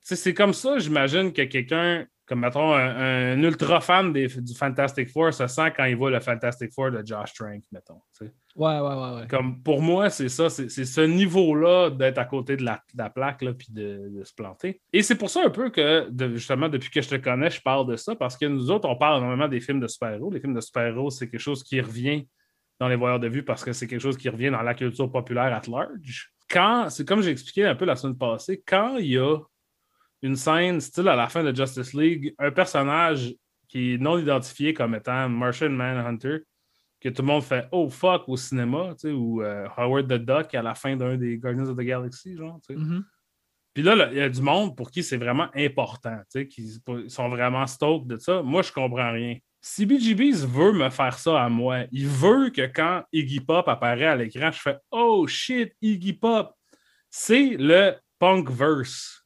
S2: C'est comme ça, j'imagine que quelqu'un, comme mettons un, ultra fan du Fantastic Four, se sent quand il voit le Fantastic Four de Josh Trank, mettons.
S1: Ouais, ouais, ouais, ouais.
S2: Comme pour moi, c'est ça, c'est ce niveau-là d'être à côté de la, plaque là, puis de, se planter. Et c'est pour ça un peu que, justement, depuis que je te connais, je parle de ça, parce que nous autres, on parle énormément des films de super-héros. Les films de super-héros, c'est quelque chose qui revient dans les voyeurs de vue parce que c'est quelque chose qui revient dans la culture populaire at large. Quand, c'est comme j'ai expliqué un peu la semaine passée, quand il y a une scène, style à la fin de Justice League, un personnage qui est non identifié comme étant Martian Manhunter, que tout le monde fait Oh fuck au cinéma, ou euh, Howard the Duck à la fin d'un des Guardians of the Galaxy, genre. Mm-hmm. Puis là, il y a du monde pour qui c'est vraiment important, qui sont vraiment stoked de ça. Moi, je comprends rien. CBGBs veut me faire ça à moi. Il veut que quand Iggy Pop apparaît à l'écran, je fais Oh shit, Iggy Pop. C'est le punk verse.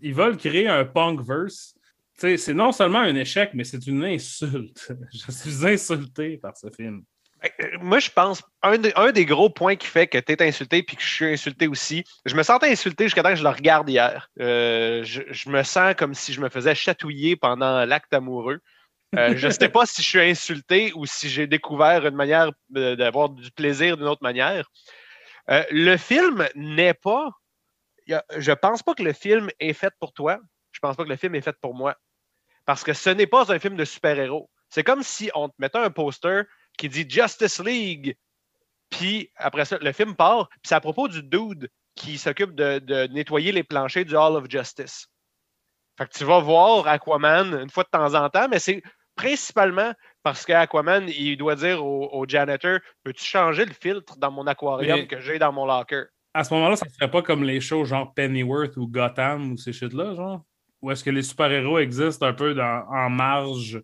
S2: Ils veulent créer un punk verse. C'est non seulement un échec, mais c'est une insulte. je suis insulté par ce film.
S3: Euh, moi, je pense, un, des gros points qui fait que tu es insulté puis que je suis insulté aussi, je me sentais insulté jusqu'à temps que je le regarde hier. Euh, je, je, me sens comme si je me faisais chatouiller pendant l'acte amoureux. Euh, je ne sais pas si je suis insulté ou si j'ai découvert une manière d'avoir du plaisir d'une autre manière. Euh, le film n'est pas. Je ne pense pas que le film est fait pour toi. Je ne pense pas que le film est fait pour moi. Parce que ce n'est pas un film de super-héros. C'est comme si on te mettait un poster qui dit Justice League, puis après ça, le film part, puis c'est à propos du dude qui s'occupe de, de, nettoyer les planchers du Hall of Justice. Fait que tu vas voir Aquaman une fois de temps en temps, mais c'est principalement parce qu'Aquaman, il doit dire au, janitor Peux-tu changer le filtre dans mon aquarium que j'ai dans mon locker
S2: À ce moment-là, ça ne serait pas comme les shows genre Pennyworth ou Gotham ou ces shit-là, genre? Ou est-ce que les super-héros existent un peu en marge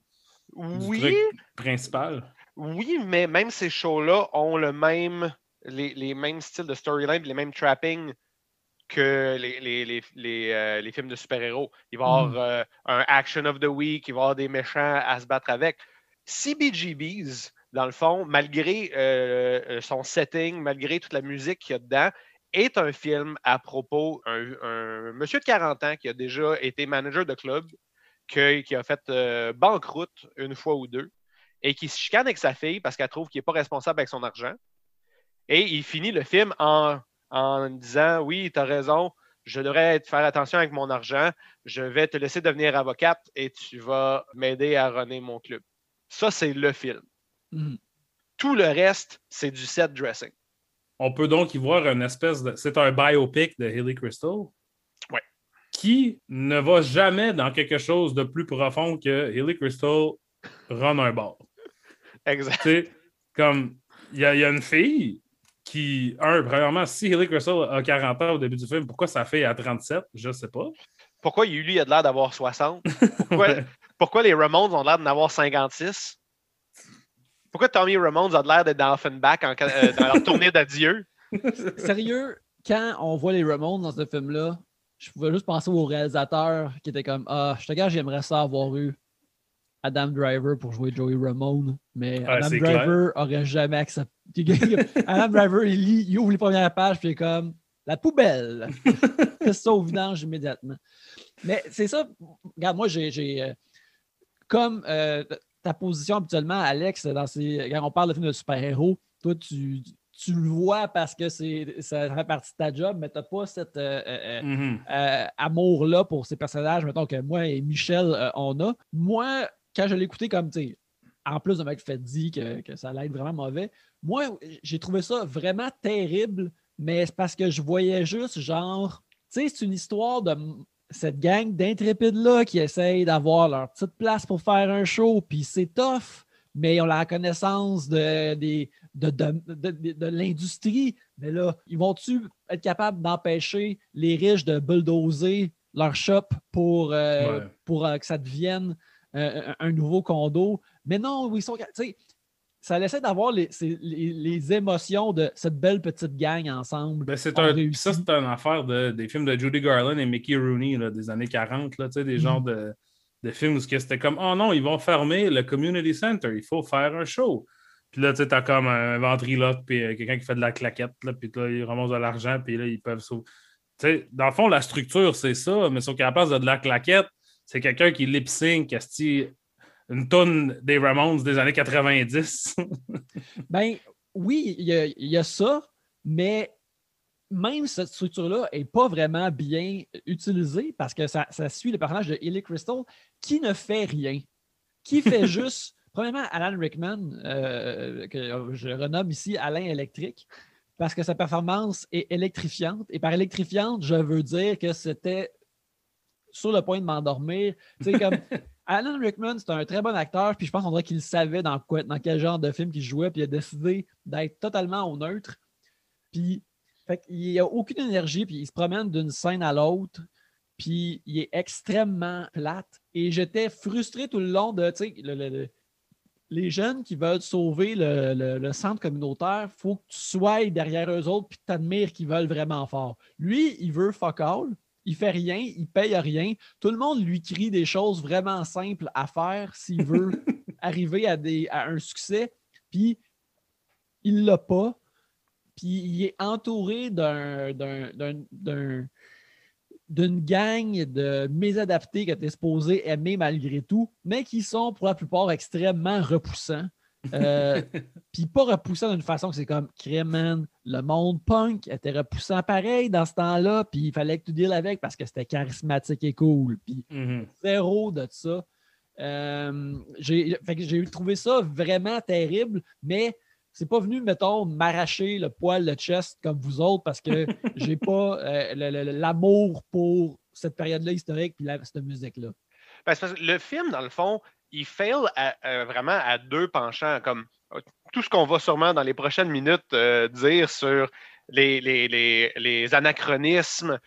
S3: oui.
S2: du truc principal?
S3: Oui, mais même ces shows-là ont le même, les, les mêmes styles de storyline, les mêmes trappings que les, les, les, euh, les films de super-héros. Il va y avoir hmm. euh, un Action of the Week, il va y avoir des méchants à se battre avec. CBGBs, dans le fond, malgré euh, son setting, malgré toute la musique qu'il y a dedans, est un film à propos d'un monsieur de 40 ans qui a déjà été manager de club, qui, qui a fait banqueroute une fois ou deux, et qui se chicane avec sa fille parce qu'elle trouve qu'il n'est pas responsable avec son argent. Et il finit le film en en disant Oui, tu as raison, je devrais faire attention avec mon argent, je vais te laisser devenir avocate et tu vas m'aider à runner mon club. Ça, c'est le film. Mhm. Tout le reste, c'est du set dressing.
S2: On peut donc y voir une espèce de. C'est un biopic de Hilly Crystal.
S3: Oui.
S2: Qui ne va jamais dans quelque chose de plus profond que Hilly Crystal run un bar.
S3: Exact.
S2: comme il y, a une fille qui, un, premièrement, si Hilly Crystal a 40 ans au début du film, pourquoi sa fille a 37 Je ne sais pas.
S3: Pourquoi lui a l'air d'avoir 60 pourquoi, les Ramones ont l'air d'en avoir 56 Pourquoi Tommy Ramones a l'air d'être dans Offenbach euh, dans leur tournée d'adieu?
S1: Sérieux, quand on voit les Ramones dans ce film-là, je pouvais juste penser au réalisateur qui était comme Ah, je te gars, j'aimerais ça avoir eu Adam Driver pour jouer Joey Ramone, mais Adam Driver aurait jamais accepté. Adam Driver, il, lit, il ouvre les premières pages, puis il est comme la poubelle. C'est ça au vidange immédiatement. Mais c'est ça, regarde, moi, j'ai. Euh, comme euh, ta position habituellement, Alex, dans ces, quand on parle de films de super-héros, toi, tu, tu le vois parce que c'est, ça fait partie de ta job, mais tu n'as pas cet euh, mm-hmm. amour-là pour ces personnages, mettons que moi et Michel, on a. Moi, quand je l'ai écouté comme, tu en plus de m'être fait dire que, que ça allait être vraiment mauvais, moi, j'ai trouvé ça vraiment terrible, mais c'est parce que je voyais juste, genre, tu sais, c'est une histoire de cette gang d'intrépides-là qui essayent d'avoir leur petite place pour faire un show, puis c'est tough, mais ils ont la connaissance de, de, de, l'industrie. Mais là, ils vont-tu être capables d'empêcher les riches de bulldozer leur shop pour, euh, pour euh, que ça devienne euh, un nouveau condo? Mais non, ils sont. Ça laissait d'avoir les, les, émotions de cette belle petite gang ensemble.
S2: Ben, c'est un, ça, c'est une affaire de, des films de Judy Garland et Mickey Rooney là, des années 40, là, des mm. genres de, de, films où c'était comme Oh non, ils vont fermer le community center, il faut faire un show. Puis là, tu t'as comme un ventriloque, puis euh, quelqu'un qui fait de la claquette, là, puis là, ils remontent de l'argent, puis là, ils peuvent sauver. Dans le fond, la structure, c'est ça, mais sur capable de de la claquette, c'est quelqu'un qui lip sync, une tonne des Ramones des années 90.
S1: ben oui, il y, y, a ça, mais même cette structure-là n'est pas vraiment bien utilisée parce que ça, suit le personnage de Ellie Crystal qui ne fait rien, qui fait juste, premièrement, Alan Rickman, euh, que je renomme ici Alain électrique, parce que sa performance est électrifiante. Et par électrifiante, je veux dire que c'était sur le point de m'endormir. Tu sais, comme Alan Rickman, c'est un très bon acteur, puis je pense qu'on dirait qu'il savait dans, quoi, dans quel genre de film il jouait, puis il a décidé d'être totalement au neutre. Puis fait il n'y a aucune énergie, puis il se promène d'une scène à l'autre, puis il est extrêmement plate. Et j'étais frustré tout le long de, tu sais, les jeunes qui veulent sauver le, centre communautaire, il faut que tu sois derrière eux autres, puis t'admires qu'ils veulent vraiment fort. Lui, il veut fuck all, il fait rien, il paye rien. Tout le monde lui crie des choses vraiment simples à faire s'il veut arriver à, des, à un succès, puis il l'a pas puis il est entouré d'une gang de mésadaptés que tu es supposé aimer malgré tout, mais qui sont pour la plupart extrêmement repoussants. Euh, puis pas repoussants d'une façon que c'est comme Crémen, le monde punk était repoussant pareil dans ce temps-là, puis il fallait que tu deals avec parce que c'était charismatique et cool. Puis mm-hmm. zéro de ça. Euh, j'ai trouvé ça vraiment terrible, mais c'est pas venu, mettons, m'arracher le poil, le chest comme vous autres parce que j'ai pas euh, l'amour pour cette période-là historique et cette musique-là.
S3: Ben, parce que le film, dans le fond, il fail vraiment à deux penchants, comme euh, tout ce qu'on va sûrement dans les prochaines minutes euh, dire sur les, anachronismes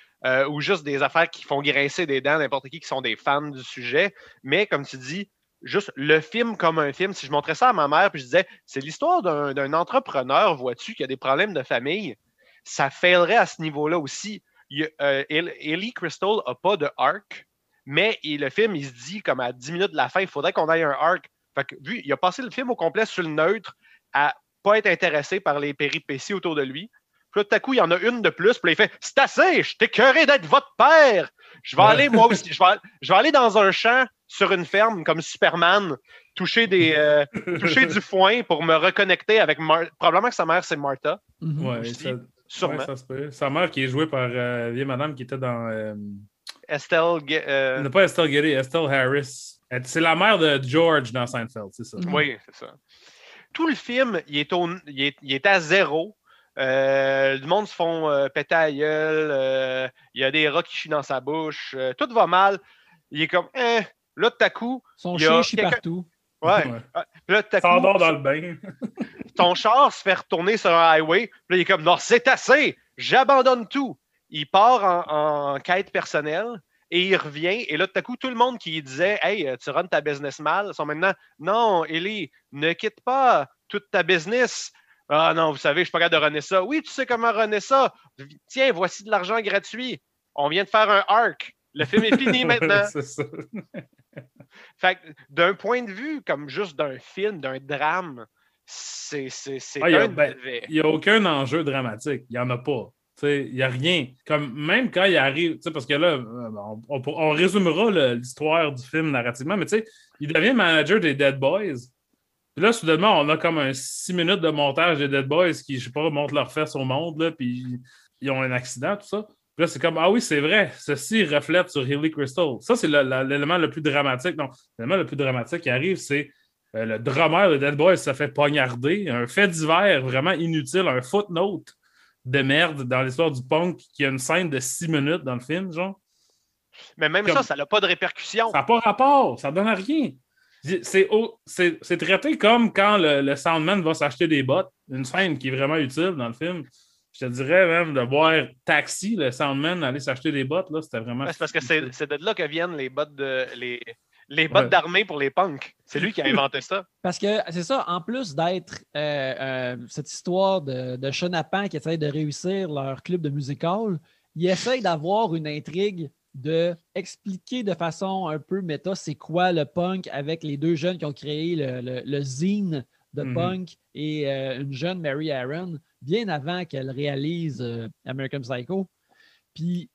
S3: ou juste des affaires qui font grincer des dents n'importe qui qui sont des fans du sujet. Mais comme tu dis, juste le film comme un film. Si je montrais ça à ma mère puis je disais, c'est l'histoire d'un entrepreneur, vois-tu, qui a des problèmes de famille, ça failerait à ce niveau-là aussi. Euh, Ellie Crystal n'a pas de arc, mais le film, il se dit, comme à 10 minutes de la fin, il faudrait qu'on ait un arc. Fait que, vu, il a passé le film au complet sur le neutre à pas être intéressé par les péripéties autour de lui. Puis là, tout à coup, il y en a une de plus, puis il fait C'est assez, je t'ai d'être votre père. Je vais aller, moi aussi, je vais, je vais aller dans un champ sur une ferme comme Superman, toucher, des, euh, toucher du foin pour me reconnecter avec. Probablement que sa mère, c'est Martha.
S2: Oui, ça, sûrement. ça se peut. Sa mère qui est jouée par euh, vieille madame qui était dans. Euh...
S3: Estelle. Euh...
S2: pas Estelle Getty, Estelle Harris. C'est la mère de George dans Seinfeld, c'est ça.
S3: Oui, c'est ça. Tout le film, il est, il est, à zéro. Euh, le monde se font péter à gueule. il y a des rats qui chient dans sa bouche. tout va mal. Il est comme, eh, Là, tout à coup.
S1: Son chien chie partout.
S3: Ouais.
S2: Ah, là, tout à coup. dans le bain.
S3: ton char se fait retourner sur un highway. Là, il est comme, non, c'est assez. J'abandonne tout. Il part en, quête personnelle et il revient. Et là, tout à coup, tout le monde qui disait Hey, tu runs ta business mal, sont maintenant Non, Ellie, ne quitte pas toute ta business. Ah non, vous savez, je suis pas capable de runner ça. Oui, tu sais comment runner ça. Tiens, voici de l'argent gratuit. On vient de faire un arc. Le film est fini maintenant. c'est ça. fait d'un point de vue comme juste d'un film, d'un drame, c'est
S2: ah, Il n'y a, aucun enjeu dramatique. Il n'y en a pas. Il n'y a rien. Comme même quand il arrive, parce que là, euh, on, résumera l'histoire du film narrativement, mais il devient manager des Dead Boys. Puis là, soudainement, on a comme un six minutes de montage des Dead Boys qui, je sais pas, montrent leurs fesses au monde, là, puis ils ont un accident, tout ça là, c'est comme, ah oui, c'est vrai, ceci reflète sur Hilly Crystal. Ça, c'est l'élément le, plus dramatique. Non, l'élément le plus dramatique qui arrive, c'est euh, le drummer de Dead Boys se fait poignarder. Un fait divers vraiment inutile, un footnote de merde dans l'histoire du punk qui a une scène de six minutes dans le film, genre.
S3: Mais même ça, ça n'a pas de répercussion.
S2: Ça n'a pas rapport, ça ne donne à rien. C'est traité comme quand le, le Soundman va s'acheter des bottes, une scène qui est vraiment utile dans le film je te dirais même de voir Taxi, le Soundman, aller s'acheter des bottes, là, c'était vraiment.
S3: C'est parce que c'est de là que viennent les bottes de les, les bottes d'armée pour les punks. C'est lui qui a inventé ça.
S1: Parce que c'est ça, en plus d'être euh, euh, cette histoire de, de qui essayent de réussir leur club de musical, ils essayent d'avoir une intrigue de expliquer de façon un peu méta c'est quoi le punk avec les deux jeunes qui ont créé le, le, le zine de
S2: Mhm.
S1: punk et euh, une jeune Mary Aaron bien avant qu'elle réalise euh, American Psycho. Puis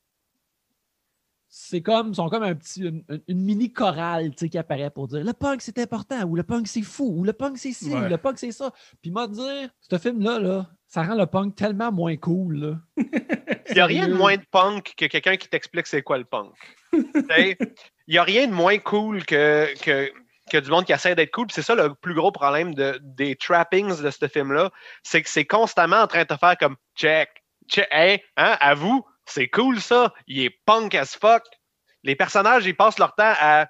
S1: c'est comme, ils sont comme un petit, une, une mini chorale tu sais, qui apparaît pour dire le punk c'est important, ou le punk c'est fou, ou le punk c'est ci, ou le punk c'est ça. Puis moi, dire, ce film-là, là, ça rend le punk tellement moins cool. Là.
S3: Il n'y a rien de moins de punk que quelqu'un qui t'explique c'est quoi le punk. Il n'y a rien de moins cool que, que, que du monde qui essaie d'être cool. Puis C'est ça le plus gros problème de, des trappings de ce film-là. C'est que c'est constamment en train de te faire comme check, check, hey, hein, à vous, c'est cool ça. Il est punk as fuck. Les personnages, ils passent leur temps à.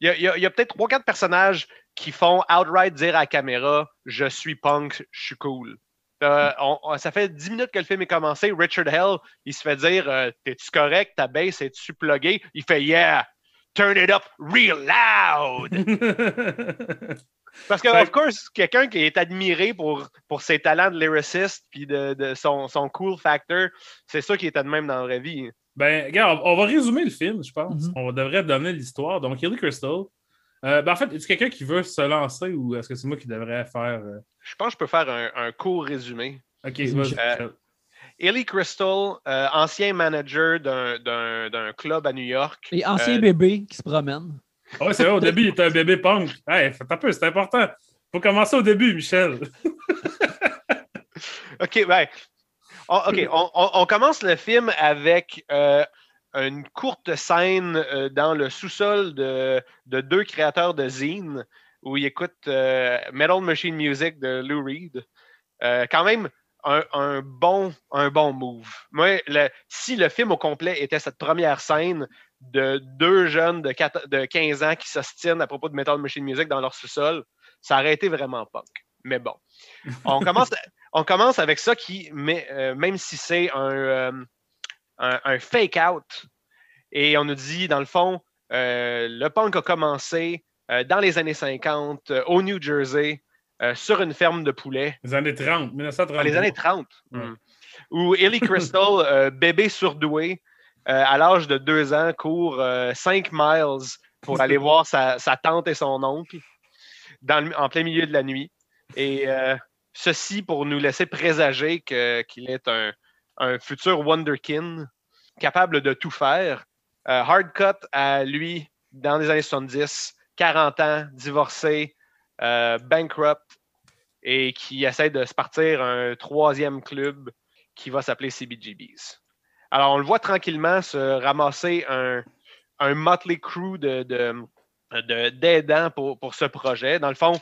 S3: Il y a, a- peut-être 3-4 personnages qui font outright dire à la caméra Je suis punk, je suis cool. Euh, ça fait 10 minutes que le film est commencé. Richard Hell, il se fait dire euh, T'es-tu correct? Ta bass est-tu pluguée Il fait Yeah, turn it up real loud. Parce que, of course, quelqu'un qui est admiré pour, pour ses talents de lyriciste puis de, de son, son cool factor, c'est ça qui était de même dans la vraie vie.
S2: Ben, regarde, on va résumer le film, je pense.
S1: Mhm.
S2: On devrait donner l'histoire. Donc, Hilly Crystal. Euh, ben, en fait, est-ce quelqu'un qui veut se lancer ou est-ce que c'est moi qui devrais faire. euh,
S3: Je pense que je peux faire un, un court résumé.
S2: Ok,
S1: Vas-y,
S2: vas-y.
S3: Ellie Crystal, euh, ancien manager d'un- d'un d'un club à New York.
S1: Et ancien
S3: Euh,
S1: bébé qui se promène.
S2: Ah ouais, c'est vrai, au début, il était un bébé punk. Hey, faites un peu, c'est important. Faut commencer au début, Michel.
S3: OK, ben, on, OK, on, on- on commence le film avec euh, une courte scène euh, dans le sous-sol de, de deux créateurs de zine où ils écoutent euh, Metal Machine Music de Lou Reed. Euh, quand même, un, un bon, un bon move. Moi, le- si le film au complet était cette première scène de deux jeunes de, 4 de 15 ans qui s'ostinent à propos de Metal Machine Music dans leur sous-sol, ça aurait été vraiment punk. Mais bon. On commence, on commence avec ça qui, mais, euh, même si c'est un, euh, un, un fake-out, et on nous dit, dans le fond, euh, le punk a commencé dans les années 50 euh, au New Jersey euh, sur une ferme de poulets.
S2: Les années 30, 1930.
S3: Dans les années 30.
S2: Ouais.
S3: Mm. Où Ellie Crystal, euh, bébé surdoué, euh, à l'âge de deux ans, court 5 miles pour aller voir sa, sa tante et son oncle dans le- en plein milieu de la nuit. Et ceci pour nous laisser présager que- qu'il est un, un futur Wonderkin capable de tout faire. Euh, hardcut à lui dans les années 70, 40 ans, divorcé, euh, bankrupt, et qui essaie de se partir un troisième club qui va s'appeler CBGBs. Alors, on le voit tranquillement se ramasser un, un motley crew de, de, de- d'aidants pour, pour ce projet. Dans le fond,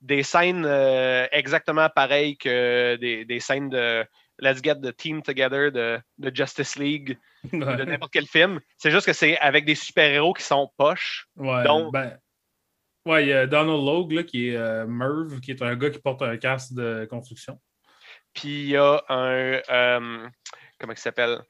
S3: des scènes euh, exactement pareilles que des, des scènes de Let's Get the Team Together de, de Justice League, de n'importe quel film. C'est juste que c'est avec des super-héros qui sont poches.
S2: Ouais,
S3: Donc-
S2: ben, ouais, il y a Donald Logue, là, qui est euh, Merv, qui est un gars qui porte un casque de construction.
S3: Puis il y a un. euh, comment il s'appelle?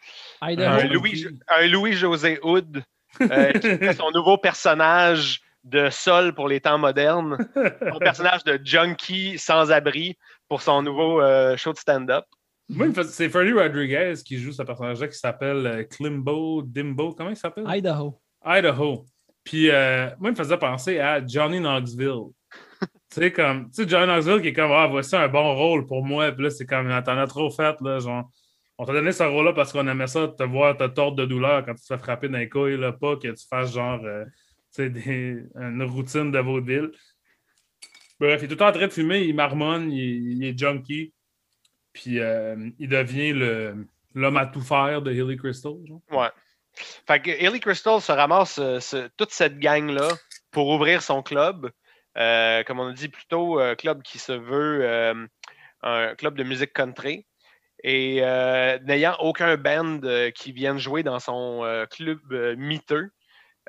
S3: Un. Louis, un Louis-José Hood euh, qui fait son nouveau personnage de sol pour les temps modernes. Son personnage de junkie sans-abri pour son nouveau euh, show de stand-up.
S2: Moi, c'est Freddy Rodriguez qui joue ce personnage-là qui s'appelle Klimbo Dimbo. Comment il s'appelle?
S1: Idaho.
S2: Idaho. Puis, euh, moi, il me faisait penser à Johnny Knoxville. tu sais, comme, tu sais, Johnny Knoxville qui est comme, ah, voici un bon rôle pour moi. Puis là, c'est comme, t'en as trop fait, là, genre. On t'a donné ce rôle-là parce qu'on aimait ça, te voir te tordre de douleur quand tu te fais frapper d'un couille, là, pas que tu fasses genre, euh, tu sais, des- une routine de vaudeville. Bref, il est tout le temps en train de fumer, il marmonne, il, il est junkie. Puis, euh, il devient le- l'homme à tout faire de Hilly Crystal. Genre.
S3: Ouais. Fait que Ellie Crystal se ramasse euh, toute cette gang-là pour ouvrir son club. Euh, comme on a dit plus tôt, un club qui se veut euh, un club de musique country. Et euh, n'ayant aucun band euh, qui vienne jouer dans son euh, club euh, miteux,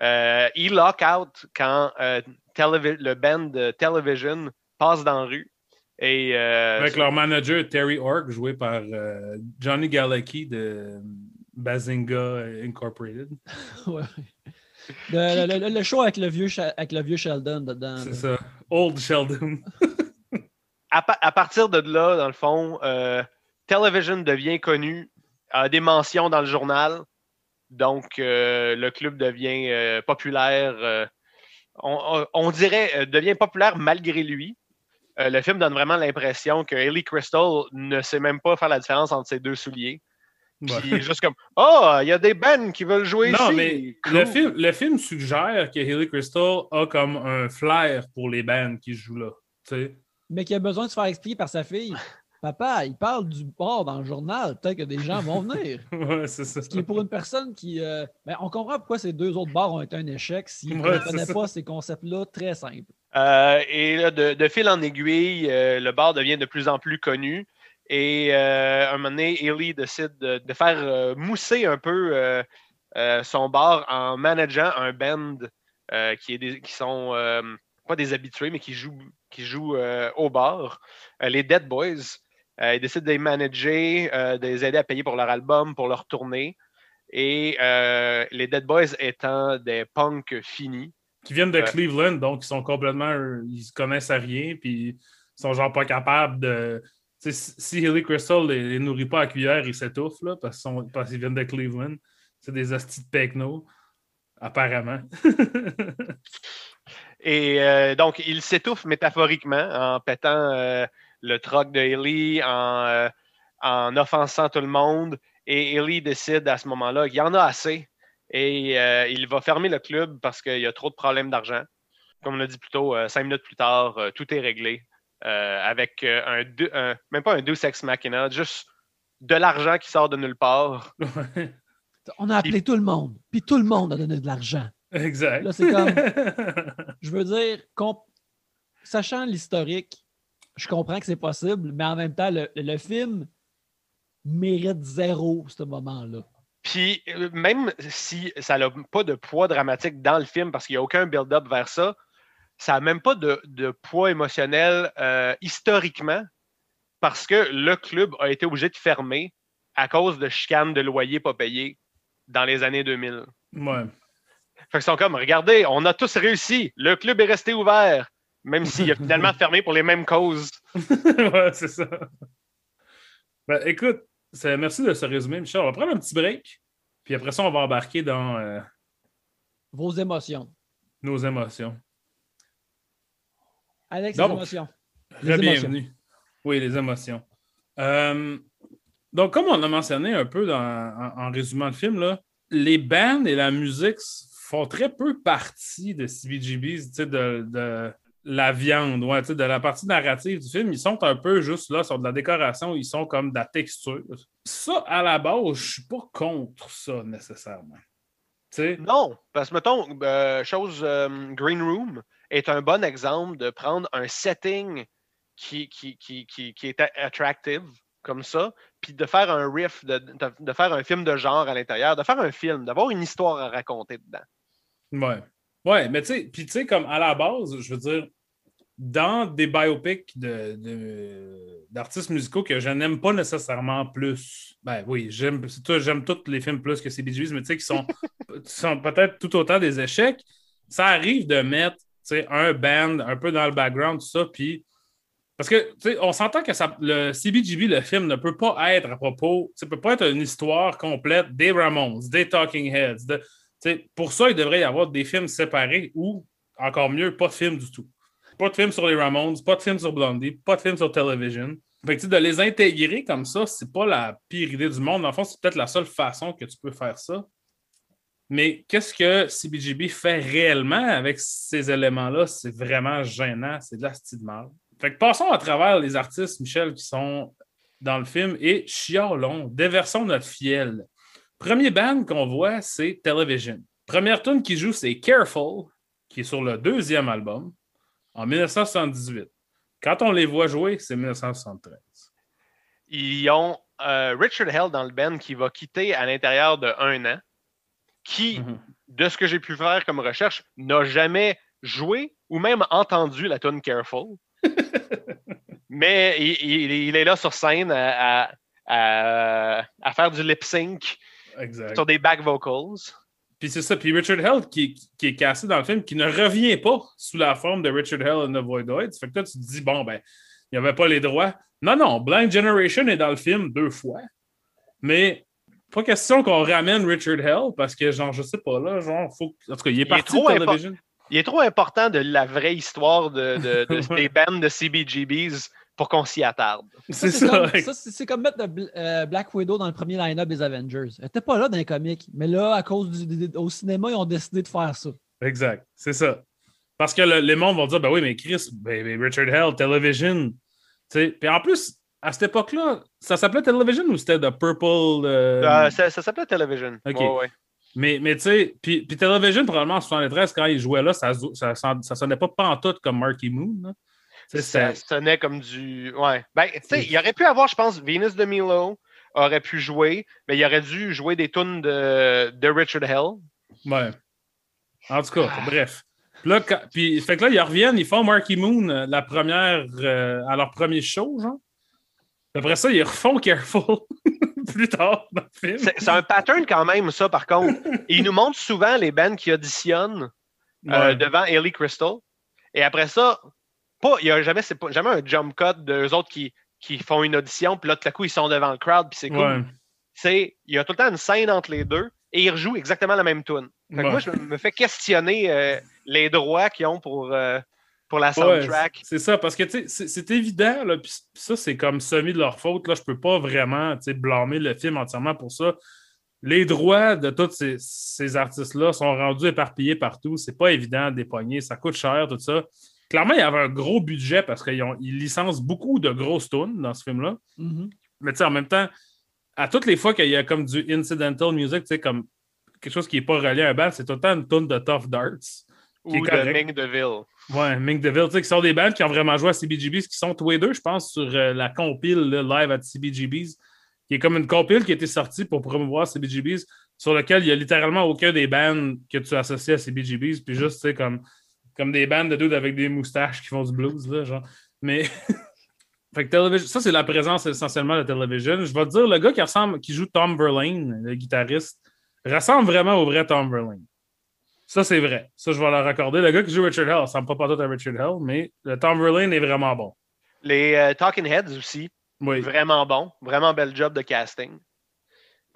S3: euh, il lock out quand euh, le band Television passe dans la rue. Et, euh,
S2: Avec leur manager Terry Ork, joué par euh, Johnny Galecki de Bazinga Incorporated.
S1: Ouais. Le, le- le- le show avec le vieux, Sha- avec le vieux Sheldon dedans.
S2: C'est ça. Old Sheldon.
S3: à, pa- à partir de là, dans le fond, euh, Television devient connu, a des mentions dans le journal. Donc, euh, le club devient euh, populaire. euh, on, on- on dirait, euh, devient populaire malgré lui. euh, le film donne vraiment l'impression que Ellie Crystal ne sait même pas faire la différence entre ses deux souliers. Puis il est juste comme Oh, il y a des bands qui veulent jouer
S2: Non,
S3: ici.
S2: mais
S3: Cool.
S2: le, film, le film suggère que Haley Crystal a comme un flair pour les bands qui jouent là. tu sais.
S1: Mais qui a besoin de se faire expliquer par sa fille. Papa, il parle du bord dans le journal. Peut-être que des gens vont venir.
S2: ouais, c'est ça.
S1: Ce qui est pour une personne qui. euh, ben, on comprend pourquoi ces deux autres bars ont été un échec s'ils ne
S2: Ouais, c'est
S1: pas ces concepts-là très simples.
S3: Euh, et là, de, de fil en aiguille, euh, le bar devient de plus en plus connu. Et euh, un moment donné, Ellie décide de, de faire euh, mousser un peu euh, son bar en manageant un band qui, est des- qui sont pas des habitués, mais qui jouent, qui jouent au bar, les Dead Boys. Il décide de les manager, de les aider à payer pour leur album, pour leur tournée. Et les Dead Boys étant des punks finis,
S2: Qui viennent de Cleveland, donc ils sont complètement. Ils se connaissent à rien, puis ils sont genre pas capables de. Si Haley Crystal les, les nourrit pas à cuillère, ils s'étouffent, parce qu'ils viennent de Cleveland. C'est des hosties de pecno, apparemment.
S3: Et euh, donc, il s'étouffe métaphoriquement en pétant euh, le troc de Ellie, en, euh, en offensant tout le monde. Et Ellie décide à ce moment-là qu'il y en a assez. Et il va fermer le club parce qu'il y a trop de problèmes d'argent. Comme on l'a dit plus tôt, cinq minutes plus tard, tout est réglé. Euh, avec euh, un, deux- un- même pas un Deus Ex Machina, juste de l'argent qui sort de nulle part.
S1: On a appelé tout le monde, puis tout le monde a donné de l'argent.
S2: exact.
S1: Là, c'est comme- Je veux dire, comp- sachant l'historique, je comprends que c'est possible, mais en même temps, le, le film mérite zéro ce moment-là.
S3: Puis, euh, même si ça n'a pas de poids dramatique dans le film, parce qu'il n'y a aucun build-up vers ça, ça n'a même pas de, de poids émotionnel euh, historiquement, parce que le club a été obligé de fermer à cause de chicanes de loyers pas payés dans les années 2000.
S2: ouais.
S3: Fait qu'ils sont comme, regardez, on a tous réussi, le club est resté ouvert, même s'il a finalement fermé pour les mêmes causes.
S2: ouais, c'est ça. Ben, écoute, c'est- merci de ce résumé, Michel. On va prendre un petit break, puis après ça, on va embarquer dans euh,
S1: Vos émotions.
S2: nos émotions.
S1: Alex,
S2: Donc,
S1: les émotions. Les
S2: Bienvenue. Oui, les émotions. Euh, donc, comme on a mentionné un peu dans- en, en résumant le film, là, les bands et la musique font très peu partie de CBGBs, tu sais, de, de la viande, ouais, tu sais, de la partie narrative du film. Ils sont un peu juste là, sur de la décoration, ils sont comme de la texture. Ça, à la base, je suis pas contre ça nécessairement. Tu sais,
S3: Non, parce que, mettons, euh, chose, euh, Green Room est un bon exemple de prendre un setting qui, qui, qui, qui, qui est attractive, comme ça, puis de faire un riff, de, de- de faire un film de genre à l'intérieur, de faire un film, d'avoir une histoire à raconter dedans.
S2: Ouais. Ouais, mais tu sais, puis tu sais, comme à la base, je veux dire, dans des biopics de- d'artistes musicaux que je n'aime pas nécessairement plus, ben oui, j'aime, j'aime tous les films plus que CBGBs, mais tu sais, qui sont, sont peut-être tout autant des échecs, ça arrive de mettre, un band un peu dans le background, tout ça, puis. Parce que, on s'entend que le CBGB, le film, ne peut pas être à propos, ça peut pas être une histoire complète des Ramones, des Talking Heads, pour ça, il devrait y avoir des films séparés ou, encore mieux, pas de film du tout. Pas de film sur les Ramones, pas de film sur Blondie, pas de film sur Television. Fait que, de les intégrer comme ça, c'est pas la pire idée du monde. En fond, c'est peut-être la seule façon que tu peux faire ça. Mais qu'est-ce que CBGB fait réellement avec ces éléments-là? C'est vraiment gênant. C'est de la de mal. Fait que passons à travers les artistes, Michel, qui sont dans le film et chialons, déversons notre fiel. Premier band qu'on voit, c'est Television. Première tune qui joue, c'est Careful, qui est sur le deuxième album, en 1978. Quand on les voit jouer, c'est 1973.
S3: Ils ont euh, Richard Hell dans le band qui va quitter à l'intérieur de un an, qui,
S2: Mhm.
S3: de ce que j'ai pu faire comme recherche, n'a jamais joué ou même entendu la tune Careful. Mais il, il- il est là sur scène à, à- à- à faire du lip sync
S2: Exact.
S3: sur des back vocals.
S2: Puis c'est ça. Puis Richard Hell, qui, qui est cassé dans le film, qui ne revient pas sous la forme de Richard Hell and the Voidoids. Fait que là, tu te dis, bon, ben, il n'y avait pas les droits. Non, non, Blind Generation est dans le film deux fois. Mais pas question qu'on ramène Richard Hell parce que, genre, je sais pas, là, genre, faut. En tout cas, il est
S3: est
S2: parti
S3: trop
S2: de
S3: il est trop important de la vraie histoire de, de- de- des bands de CBGBs pour qu'on s'y attarde.
S2: C'est
S1: c'est
S2: ça.
S1: comme, ça, c'est- c'est comme mettre euh, Black Widow dans le premier line-up des Avengers. Elle n'était pas là dans les comics, mais là, à cause du, au cinéma, ils ont décidé de faire ça.
S2: Exact. C'est ça. Parce que le- les mondes vont dire ben oui, mais Chris, ben, ben, Richard Hell, Television. Tu sais, Puis en plus, à cette époque-là, ça s'appelait Television ou c'était The Purple. euh,
S3: Euh, ça ça s'appelait Television.
S2: Ok.
S3: Ouais, ouais.
S2: Mais, mais tu sais, puis, puis Television, probablement en 73, quand il jouait là, ça, ça, ça, ça sonnait pas pantoute comme Marky Moon.
S3: Ça sonnait comme du. Ouais. Ben, tu sais, il aurait pu avoir, je pense, Venus de Milo aurait pu jouer, mais il aurait dû jouer des tunes de, de Richard Hell.
S2: Ouais. En tout cas, bref. Puis là, quand- puis, fait que là, ils reviennent, ils font Marky Moon euh, la première, euh, à leur premier show, genre. Après ça, ils refont Careful plus tard dans le film.
S3: C'est un pattern quand même, ça, par contre. Il nous montre souvent les bands qui auditionnent euh, devant Ellie Crystal. Et après ça, pas, il n'y a jamais, c'est pas, jamais un jump cut d'eux autres qui, qui font une audition, puis là, tout à coup, ils sont devant le crowd, puis c'est cool.
S2: Ouais.
S3: C'est, il y a tout le temps une scène entre les deux et ils rejouent exactement la même tune.
S2: Ouais.
S3: moi, je me fais questionner euh, les droits qu'ils ont pour, euh, pour la
S2: Ouais,
S3: soundtrack.
S2: c'est ça, parce que c'est évident, là, puis ça, c'est comme semi de leur faute. Là, je peux pas vraiment tu sais, blâmer le film entièrement pour ça. Les droits de tous ces, ces artistes-là sont rendus éparpillés partout. C'est pas évident de les pogner. Ça coûte cher, tout ça. Clairement, il y avait un gros budget parce qu'ils ils licencent beaucoup de grosses tunes dans ce film-là.
S1: Mhm.
S2: Mais tu sais, en même temps, à toutes les fois qu'il y a comme du incidental music, tu sais, comme quelque chose qui n'est pas relié à un band, c'est tout le temps une tune de Tough Darts.
S3: Ou de. Ming DeVille.
S2: Ouais, Mink DeVille, tu sais, qui sont des bands qui ont vraiment joué à CBGBs, qui sont tous les deux, je pense, sur euh, la compile là, live à CBGBs, qui est comme une compile qui a été sortie pour promouvoir CBGBs, sur lequel il n'y a littéralement aucun des bands que tu associes à CBGBs, puis juste, tu sais, comme, comme des bands de dudes avec des moustaches qui font du blues, là, genre. Mais. fait que Television, ça, c'est la présence essentiellement de Television. Je vais te dire, le gars qui ressemble, qui joue Tom Verlaine, le guitariste, ressemble vraiment au vrai Tom Verlaine. Ça, c'est vrai. Ça, je vais leur accorder. Le gars qui joue Richard Hell, ça pas pas tout à Richard Hell, mais le Tom Verlaine est vraiment bon.
S3: Les euh, Talking Heads aussi,
S2: Oui.
S3: vraiment bon. Vraiment bel job de casting.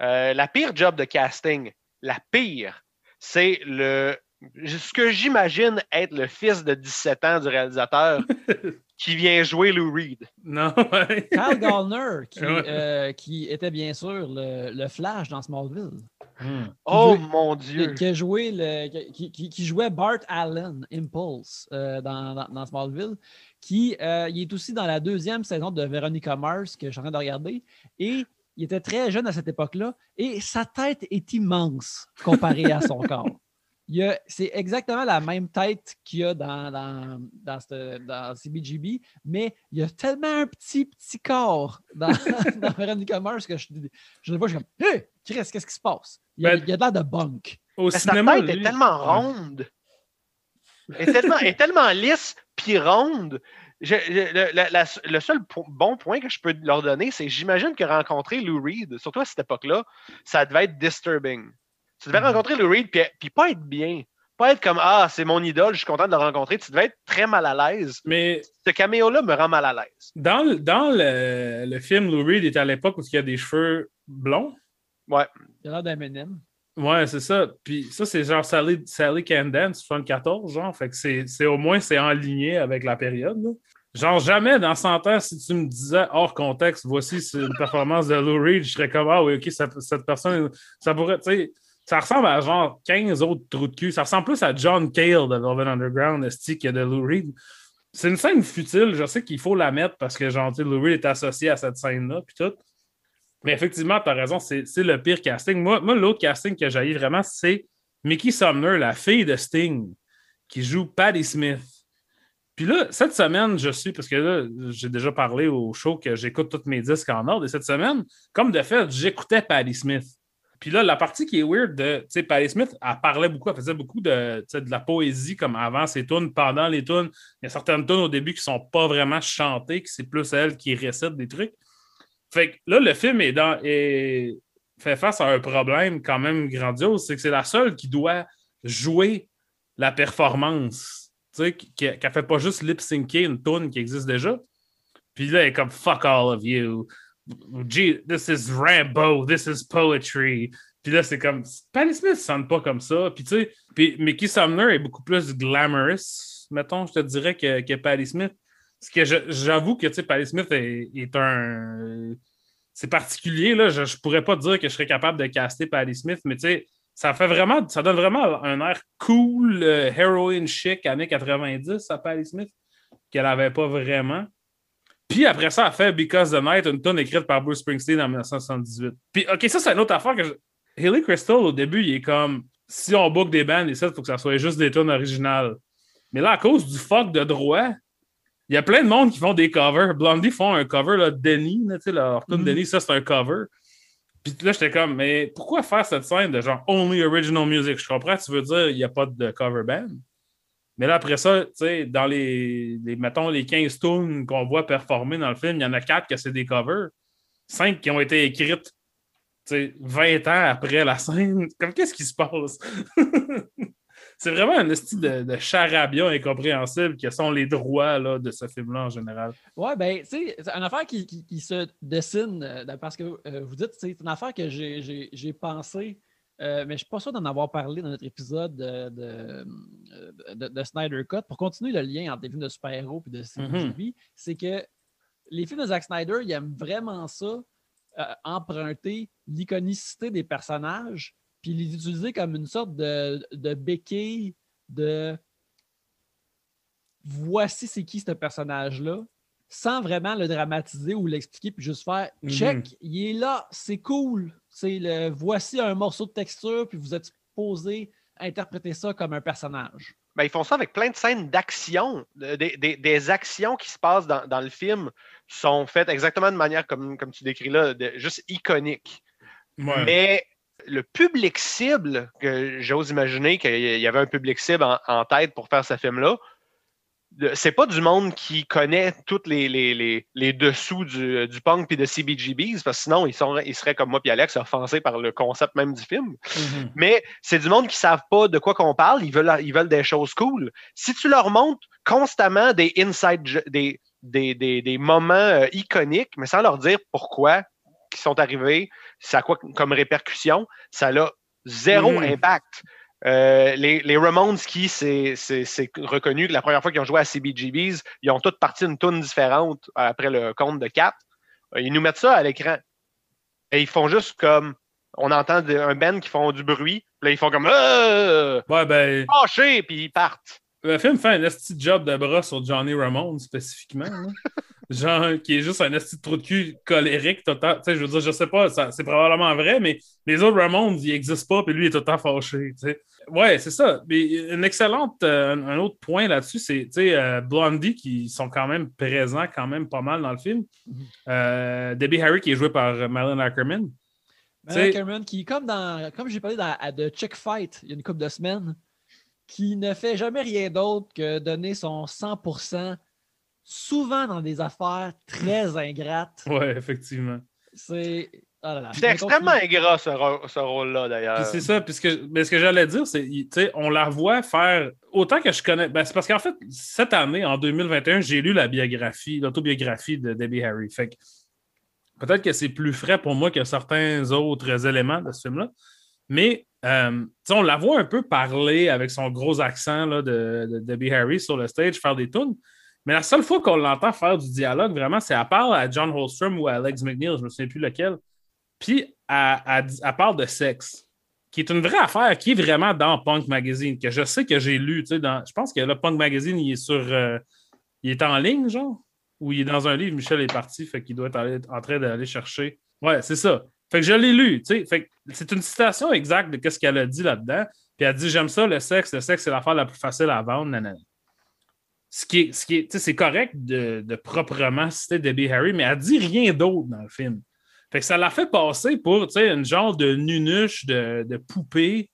S3: Euh, la pire job de casting, la pire, c'est le ce que j'imagine être le fils de 17 ans du réalisateur qui vient jouer Lou Reed.
S2: Non, ouais.
S1: Kyle Gallner, qui,
S2: Ouais.
S1: euh, qui était bien sûr le, le Flash dans Smallville.
S2: Hmm.
S3: Oh mon Dieu!
S1: qui a joué le, qui, qui- qui jouait Bart Allen, Impulse, euh, dans, dans- dans Smallville, qui euh, il est aussi dans la deuxième saison de Veronica Mars que je suis en train de regarder. Et il était très jeune à cette époque-là. Et sa tête est immense comparée à son corps. Il a- C'est exactement la même tête qu'il y a dans, dans, dans, cette- dans CBGB, mais il y a tellement un petit, petit corps dans, dans Veronica Mars que je, je le vois, je suis comme Hé, Chris, qu'est-ce qui se passe? Il y a,
S2: Ben-
S1: il y a de l'air de bunk.
S2: Au
S3: Mais sa
S2: cinéma,
S3: tête
S2: lui-
S3: est tellement ronde. Elle est tellement, est tellement lisse puis ronde. Je- je- le, la- la- le seul po- bon point que je peux leur donner, c'est que j'imagine que rencontrer Lou Reed, surtout à cette époque-là, ça devait être disturbing. Tu devais
S2: Mhm.
S3: rencontrer Lou Reed puis, puis pas être bien. Pas être comme Ah, c'est mon idole, je suis content de le rencontrer. Tu devais être très mal à l'aise.
S2: Mais
S3: Ce caméo-là me rend mal à l'aise.
S2: dans, le- dans le, le film, Lou Reed était à l'époque où il y a des cheveux blonds.
S1: Il a l'air d'un Eminem.
S2: Ouais, c'est ça. Puis ça, c'est genre Sally, Sally Can Dance, 74, genre. Fait que c'est c'est- au moins, c'est en ligne avec la période. là. Genre, jamais dans 100 ans, si tu me disais hors contexte, voici une performance de Lou Reed, je serais comme, ah oui, ok, ça- cette personne, ça pourrait, tu sais, ça ressemble à genre 15 autres trous de cul. Ça ressemble plus à John Cale de Velvet Underground, esti, que de Lou Reed. C'est une scène futile. Je sais qu'il faut la mettre parce que, genre, Lou Reed est associé à cette scène-là, puis tout. Mais effectivement, tu as raison, c'est le pire casting. Moi, moi l'autre casting que j'ai vraiment, c'est Mickey Sumner, la fille de Sting, qui joue Patti Smith. Puis là, cette semaine, je suis, parce que là, j'ai déjà parlé au show que j'écoute tous mes disques en ordre, et cette semaine, comme de fait, j'écoutais Patti Smith. Puis là, la partie qui est weird de, tu sais, Patti Smith, elle parlait beaucoup, elle faisait beaucoup de, de la poésie comme avant ses tunes, pendant les tunes. Il y a certaines tunes au début qui sont pas vraiment chantées, que c'est plus elle qui récite des trucs. Fait que là, le film est dans, est- fait face à un problème quand même grandiose, c'est que c'est la seule qui doit jouer la performance, tu sais, qui ne fait pas juste lip-syncer une tune qui existe déjà. Puis là, elle est comme fuck all of you. Gee, this is Rambo, this is poetry. Puis là, c'est comme. Patti Smith ne sonne pas comme ça. Puis tu sais, puis Mickey Sumner est beaucoup plus glamorous, mettons, je te dirais, que, que Smith. Parce que j'avoue que, tu sais, Patti Smith est, un. C'est particulier, là. Je, ne pourrais pas dire que je serais capable de caster Patti Smith, mais tu sais, ça fait vraiment. Ça donne vraiment un air cool, euh, heroin chic, années 90 à Patti Smith, qu'elle n'avait pas vraiment. Puis après ça, elle fait Because the Night, une tonne écrite par Bruce Springsteen en 1978. Puis, OK, ça, c'est une autre affaire que. Je... Haley Crystal, au début, il est comme si on book des bands, il faut que ça soit juste des tonnes originales. Mais là, à cause du fuck de droit, il y a plein de monde qui font des covers. Blondie font un cover, là, Denny, tu sais, leur tune mm Denny, ça, c'est un cover. Puis là, j'étais comme, mais pourquoi faire cette scène de genre only original music? Je comprends, tu veux dire, il n'y a pas de cover band. Mais là, après ça, dans les, mettons, les 15 tunes qu'on voit performer dans le film, il y en a 4 que c'est des covers. 5 qui ont été écrites 20 ans après la scène. Comme qu'est-ce qui se passe? c'est vraiment un style de, de, charabia incompréhensible qui sont les droits là, de ce film-là en général.
S1: Ouais, ben, tu sais, c'est une affaire qui, se dessine, euh, parce que euh, vous dites, c'est une affaire que j'ai pensé euh, mais je ne suis pas sûr d'en avoir parlé dans notre épisode de, de, Snyder Cut. Pour continuer le lien entre les films de super-héros et de CGV, mm-hmm. c'est que les films de Zack Snyder, ils aiment vraiment ça, euh, emprunter l'iconicité des personnages, puis les utiliser comme une sorte de, de béquille de voici c'est qui ce personnage-là, sans vraiment le dramatiser ou l'expliquer, puis juste faire check, il est là, c'est cool, c'est le voici un morceau de texture, puis vous êtes supposé interpréter ça comme un personnage.
S3: Ben, ils font ça avec plein de scènes d'action. Des, actions qui se passent dans, le film sont faites exactement de manière comme, comme tu décris là, juste iconique. Mais le public cible, que j'ose imaginer qu'il y avait un public cible en tête pour faire ce film-là, c'est pas du monde qui connaît tous les, les, dessous du, du punk et de CBGBs, parce que sinon, ils, sont, ils seraient comme moi et Alex offensés par le concept même du film. Mm-hmm. Mais c'est du monde qui savent pas de quoi qu'on parle, ils veulent, ils veulent des choses cool. Si tu leur montres constamment des inside, des, des, moments euh, iconiques, mais sans leur dire pourquoi qui sont arrivés, ça a quoi comme répercussion, ça a zéro mm-hmm. impact. Euh, les, les, Ramones qui, c'est reconnu que la première fois qu'ils ont joué à CBGBs, ils ont toutes parti une tune différente après le compte de 4. Euh, ils nous mettent ça à l'écran. Et ils font juste comme. On entend un band qui font du bruit. Puis là, ils font comme. Euh,
S2: ouais, ben.
S3: Fâché, puis ils partent.
S2: Le film fait un petit job de bras sur Johnny Ramone spécifiquement. Genre, qui est juste un petit trou de cul colérique total. Tu sais, je veux dire, je sais pas, c'est probablement vrai, mais les autres Ramones, ils n'existent pas, puis lui, il est tout le temps fâché. Tu sais. Ouais, c'est ça. Mais une excellente, euh, un autre point là-dessus, c'est tu sais, euh, Blondie qui sont quand même présents quand même pas mal dans le film. Mm-hmm. Euh, Debbie Harry qui est joué par Marilyn Ackerman.
S1: Marilyn Ackerman qui, comme dans, comme j'ai parlé dans, de Check Fight il y a une couple de semaines, qui ne fait jamais rien d'autre que donner son 100% souvent dans des affaires très ingrates.
S2: Ouais, effectivement.
S1: C'est.
S3: Oh c'est extrêmement ingrat ce, rôle-là, d'ailleurs.
S2: C'est ça, puisque mais ce que j'allais dire, c'est on la voit faire autant que je connais. Ben, c'est parce qu'en fait, cette année, en 2021, j'ai lu la biographie, l'autobiographie de Debbie Harry. Fait peut-être que c'est plus frais pour moi que certains autres éléments de ce film-là. Mais euh, on la voit un peu parler avec son gros accent là, de, de, Debbie Harry sur le stage, faire des tunes. Mais la seule fois qu'on l'entend faire du dialogue, vraiment, c'est à part à John Holstrom ou à Alex McNeil, je ne me souviens plus lequel. Puis elle, parle de sexe, qui est une vraie affaire, qui est vraiment dans Punk Magazine, que je sais que j'ai lu. Dans, je pense que le Punk Magazine, il est sur. Euh, il est en ligne, genre, ou il est dans un livre. Michel est parti, fait qu'il doit être en train d'aller chercher. Ouais, c'est ça. Fait que je l'ai lu, tu sais. Fait c'est une citation exacte de ce qu'elle a dit là-dedans. Puis elle dit J'aime ça, le sexe, le sexe, c'est l'affaire la plus facile à vendre. Nanana ce qui est, ce qui est, c'est correct de, de, proprement citer Debbie Harry, mais elle dit rien d'autre dans le film. Fait que ça l'a fait passer pour, une genre de nunuche de, de poupée.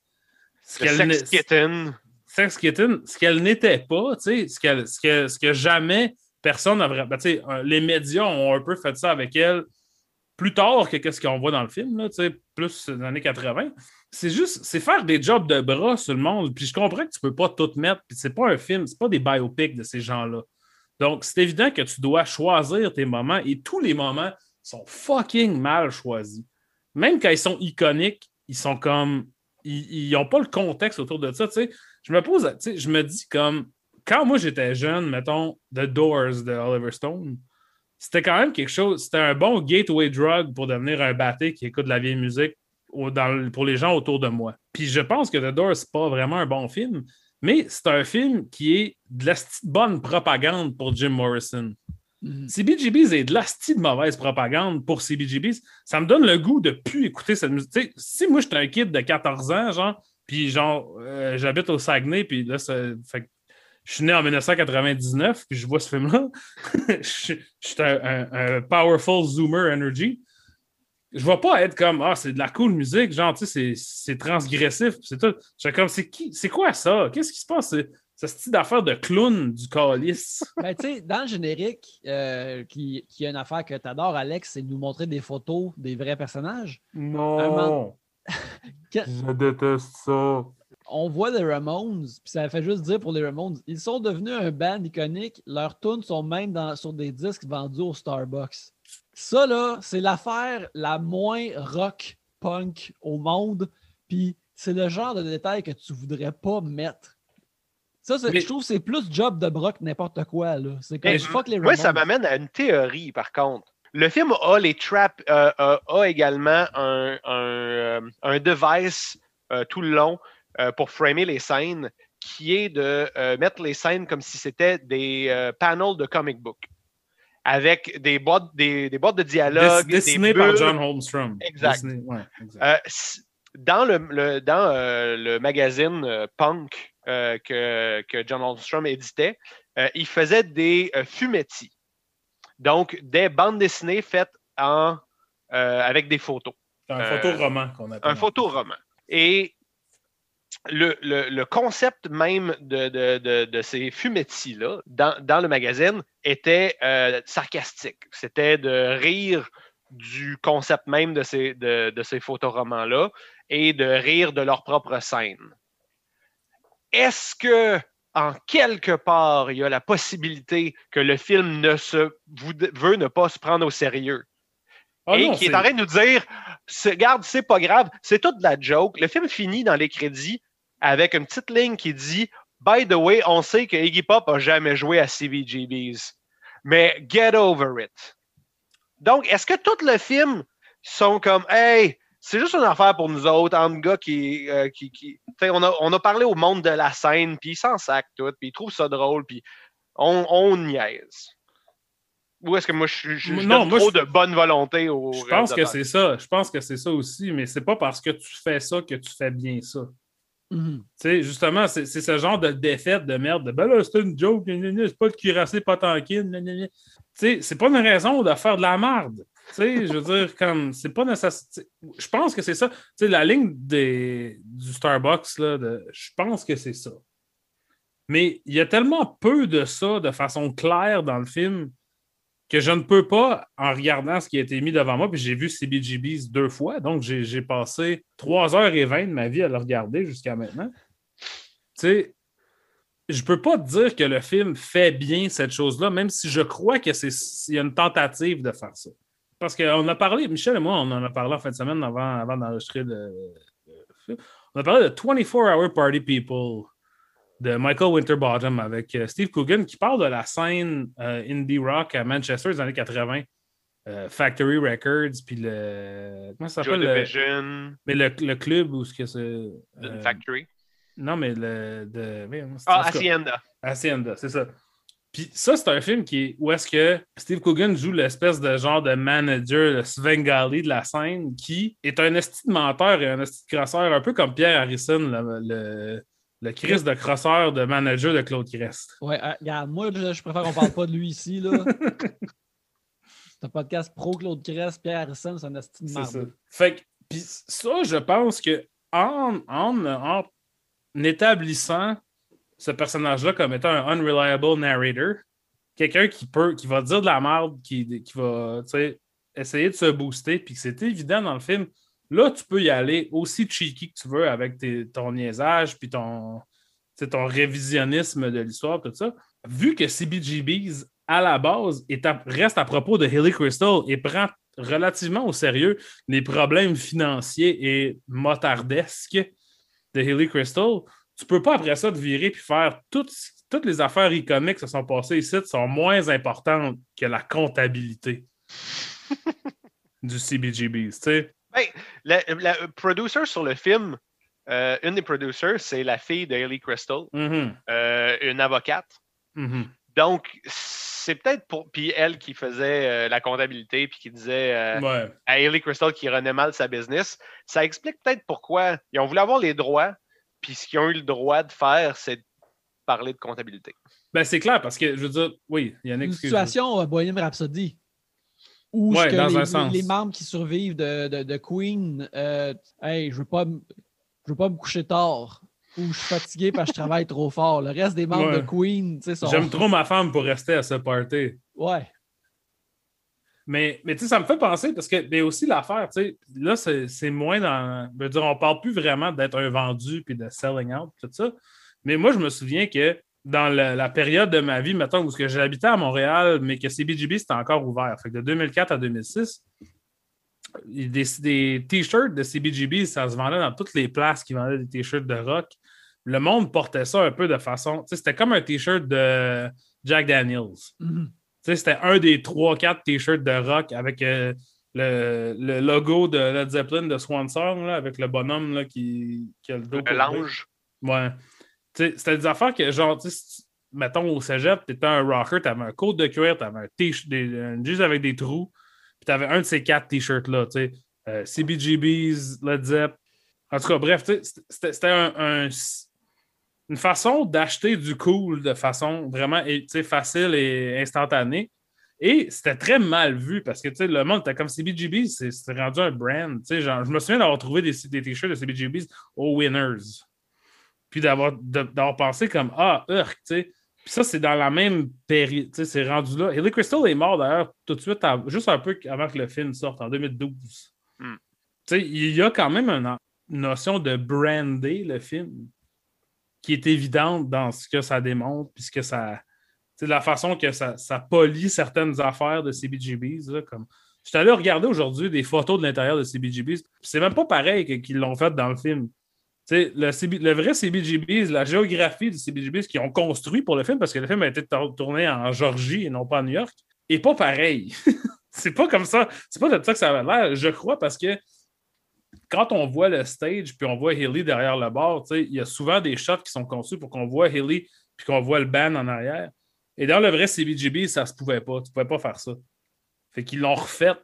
S3: Ce sex kitten.
S2: Sex kitten, ce qu'elle n'était pas, tu sais, ce, ce, que, ce que jamais personne n'a vraiment. Ben, les médias ont un peu fait ça avec elle plus tard que ce qu'on voit dans le film, là, plus dans les années 80. C'est juste, c'est faire des jobs de bras sur le monde. Puis je comprends que tu peux pas tout mettre. Puis c'est pas un film, c'est pas des biopics de ces gens-là. Donc, c'est évident que tu dois choisir tes moments et tous les moments sont fucking mal choisis. Même quand ils sont iconiques, ils sont comme. Ils n'ont pas le contexte autour de ça. sais. Je me pose, je me dis comme. Quand moi j'étais jeune, mettons, The Doors de Oliver Stone, c'était quand même quelque chose. C'était un bon gateway drug pour devenir un batté qui écoute de la vieille musique pour les gens autour de moi. Puis je pense que The Doors, c'est pas vraiment un bon film, mais c'est un film qui est de la bonne propagande pour Jim Morrison. Mhm. CBGB's est de la de mauvaise propagande pour CBGB's. Ça me donne le goût de plus écouter cette musique. si moi, j'étais un kid de 14 ans, genre, puis genre, euh, j'habite au Saguenay, puis là, ça, fait, je suis né en 1999, puis je vois ce film-là. je, suis un, powerful zoomer energy. Je ne vais pas être comme Ah, c'est de la cool musique, genre, tu sais, c'est transgressif, c'est tout. Je suis comme, c'est qui, c'est quoi ça? Qu'est-ce qui se passe? ce style d'affaire de clown du calice.
S1: Ben, tu sais, dans le générique, euh, qui, qui, a une affaire que tu adores, Alex, c'est de nous montrer des photos des vrais personnages.
S2: Non. Je déteste ça.
S1: On voit les Ramones, puis ça fait juste dire pour les Ramones, ils sont devenus un band iconique. Leurs tunes sont même dans, sur des disques vendus au Starbucks. Ça, là, c'est l'affaire la moins rock punk au monde. Puis c'est le genre de détail que tu voudrais pas mettre ça, je trouve que c'est plus job de broc n'importe quoi. Là. C'est comme fuck les
S3: Moi, ça m'amène à une théorie, par contre. Le film a les traps, euh, euh, a également un, un, euh, device tout le long pour framer les scènes qui est de mettre les scènes comme si c'était des panels de comic book avec des boîtes, des, des boîtes de dialogue.
S2: Dessiné par John Holmstrom.
S3: Exact. dans le, dans le magazine Punk, euh, que, John Holmstrom éditait, euh, il faisait des euh, fumetti. Donc, des bandes dessinées faites en, avec des photos.
S2: Un photo-roman qu'on appelle.
S3: Un photo-roman. Et le, concept même de, ces fumettis-là, dans, le magazine, était sarcastique. C'était de rire du concept même de ces, de, ces photoromans-là et de rire de leur propre scène est-ce que en quelque part, il y a la possibilité que le film ne se veut ne pas se prendre au sérieux? Ah et qui est... en train de nous dire Regarde, c'est pas grave, c'est toute la joke. Le film finit dans les crédits avec une petite ligne qui dit By the way, on sait que Iggy Pop a jamais joué à CVGBs. Mais get over it. Donc, est-ce que tout le film sont comme Hey, c'est juste une affaire pour nous autres, en gars qui. Euh, qui, on, a, on, a, parlé au monde de la scène, puis ils s'en sac tout, puis ils trouvent ça drôle, puis on, on niaise. Ou est-ce que moi, je, je, non, trop de bonne volonté au.
S2: Je pense que c'est ça. Je pense que c'est ça aussi, mais c'est pas parce que tu fais ça que tu fais bien ça. Mm-hmm. Tu sais, Justement, c'est ce genre de défaite de merde de ben là, c'est une joke, c'est pas le cuirassé pas tranquille. C'est pas une raison de faire de la merde. Tu sais, je veux dire, comme, c'est pas nécessaire. Je pense que c'est ça. Tu sais, la ligne des, du Starbucks, là, de, je pense que c'est ça. Mais il y a tellement peu de ça de façon claire dans le film que je ne peux pas, en regardant ce qui a été mis devant moi, puis j'ai vu CBGBs deux fois, donc j'ai passé 3h20 de ma vie à le regarder jusqu'à maintenant. Tu sais, je peux pas te dire que le film fait bien cette chose-là, même si je crois qu'il y a une tentative de faire ça. Parce qu'on a parlé, Michel et moi, on en a parlé en fin de semaine avant, avant d'enregistrer le, film. On a parlé de 24 Hour Party People de Michael Winterbottom avec euh, Steve Coogan qui parle de la scène euh, indie rock à Manchester des années 80. Euh, Factory Records, puis le.
S3: Comment ça s'appelle? Le...
S2: Mais le, le, club où ce que c'est.
S3: Factory?
S2: Non, mais le. De...
S3: Ah, Hacienda.
S2: Hacienda, c'est ça. Puis ça, c'est un film qui où est-ce que Steve Coogan joue l'espèce de genre de manager, le Svengali de la scène, qui est un esti de menteur et un esti de crosseur, un peu comme Pierre Harrison, le, le, le Chris de crosseur de manager de Claude Crest.
S1: Ouais, euh, regarde, moi, je, préfère qu'on parle pas de lui ici, là. c'est un podcast pro Claude Crest, Pierre Harrison, c'est un esti de
S2: C'est ça. Fait que, puis ça, je pense que en, en, en établissant ce personnage-là comme étant un unreliable narrator, quelqu'un qui peut, qui va dire de la merde, qui, qui va essayer de se booster, puis que c'est évident dans le film. Là, tu peux y aller aussi cheeky que tu veux avec ton niaisage, puis ton, ton révisionnisme de l'histoire, tout ça. Vu que CBGBs, à la base, est reste à propos de Hilly Crystal et prend relativement au sérieux les problèmes financiers et motardesques de Hilly Crystal, tu peux pas après ça te virer puis faire toutes, toutes les affaires e-comics qui se sont passées ici sont moins importantes que la comptabilité du CBGB. Tu sais.
S3: Ben, la, la producer sur le film, euh, une des producers, c'est la fille de Haley Crystal,
S2: Mhm.
S3: euh, une avocate.
S2: Mhm.
S3: Donc, c'est peut-être pour. Puis elle qui faisait euh, la comptabilité, puis qui disait euh,
S2: Ouais.
S3: à Haley Crystal qui renaît mal sa business. Ça explique peut-être pourquoi ils ont voulu avoir les droits, puis ce qu'ils ont eu le droit de faire, c'est de parler de comptabilité.
S2: Ben, c'est clair parce que je veux dire, oui, il y a une
S1: Une
S2: excuse.
S1: situation euh, Bohemian Rhapsody.
S2: Ouais, dans
S1: les,
S2: un sens.
S1: les membres qui survivent de, de- de Queen, euh, hey, je veux pas je veux pas me coucher tard ou je suis fatigué parce que je travaille trop fort. Le reste des membres
S2: Ouais.
S1: de Queen, tu sais, sont.
S2: J'aime trop ma femme pour rester à ce party.
S1: Ouais.
S2: Mais, mais tu sais, ça me fait penser parce que, mais aussi l'affaire, tu sais, là, c'est c'est moins dans. Je veux dire, on parle plus vraiment d'être un vendu puis de selling out, tout ça. Mais moi, je me souviens que dans la, la période de ma vie, mettons, où j'habitais à Montréal, mais que CBGB c'était encore ouvert. Fait que de 2004 à 2006, des, des t-shirts de CBGB, ça se vendait dans toutes les places qui vendaient des t-shirts de rock. Le monde portait ça un peu de façon. Tu sais, c'était comme un t-shirt de Jack Daniels. Tu sais, c'était un des 3-4 t-shirts de rock avec euh, le, le logo de Led Zeppelin de Swan Song, là, avec le bonhomme là, qui, qui a le dos.
S3: Le l'ange.
S2: Ouais. C'était des affaires que, genre, mettons au cégep, tu étais un rocker, tu avais un coat de cuir, tu avais un t-shirt, un jeans avec des trous, puis tu avais un de ces quatre t-shirts-là, tu sais. Euh, CBGBs, Led Zepp. En tout cas, bref, c'était un- un- une façon d'acheter du cool de façon vraiment facile et instantanée. Et c'était très mal vu parce que le monde était comme CBGB, c'est rendu un brand. genre, je me souviens d'avoir trouvé des, des t-shirts de CBGBs aux Winners. Puis d'avoir d'avoir pensé comme Ah, urk, tu sais. Puis ça, c'est dans la même période. tu sais, C'est rendu là. Hilly Crystal est mort d'ailleurs tout de suite, à- juste un peu avant que le film sorte, en 2012.
S3: Hmm.
S2: Tu sais, il y a quand même une notion de brander le film qui est évidente dans ce que ça démontre, puis ce que ça. C'est la façon que ça, ça polie certaines affaires de CBGBs. Là, comme... Je suis allé regarder aujourd'hui des photos de l'intérieur de CBGBs. puis C'est même pas pareil que- qu'ils l'ont fait dans le film. Le, vrai CBGBs, la géographie du CBGBs qu'ils ont construit pour le film, parce que le film a été tour- tourné en Georgie et non pas à New York, est pas pareil. c'est pas comme ça. C'est pas de ça que ça avait l'air, je crois, parce que quand on voit le stage puis on voit Hilly derrière le bord, il y a souvent des shots qui sont conçus pour qu'on voit Hilly puis qu'on voit le band en arrière. Et dans le vrai CBGB, ça se pouvait pas. Tu pouvais pas faire ça. Fait qu'ils l'ont refait,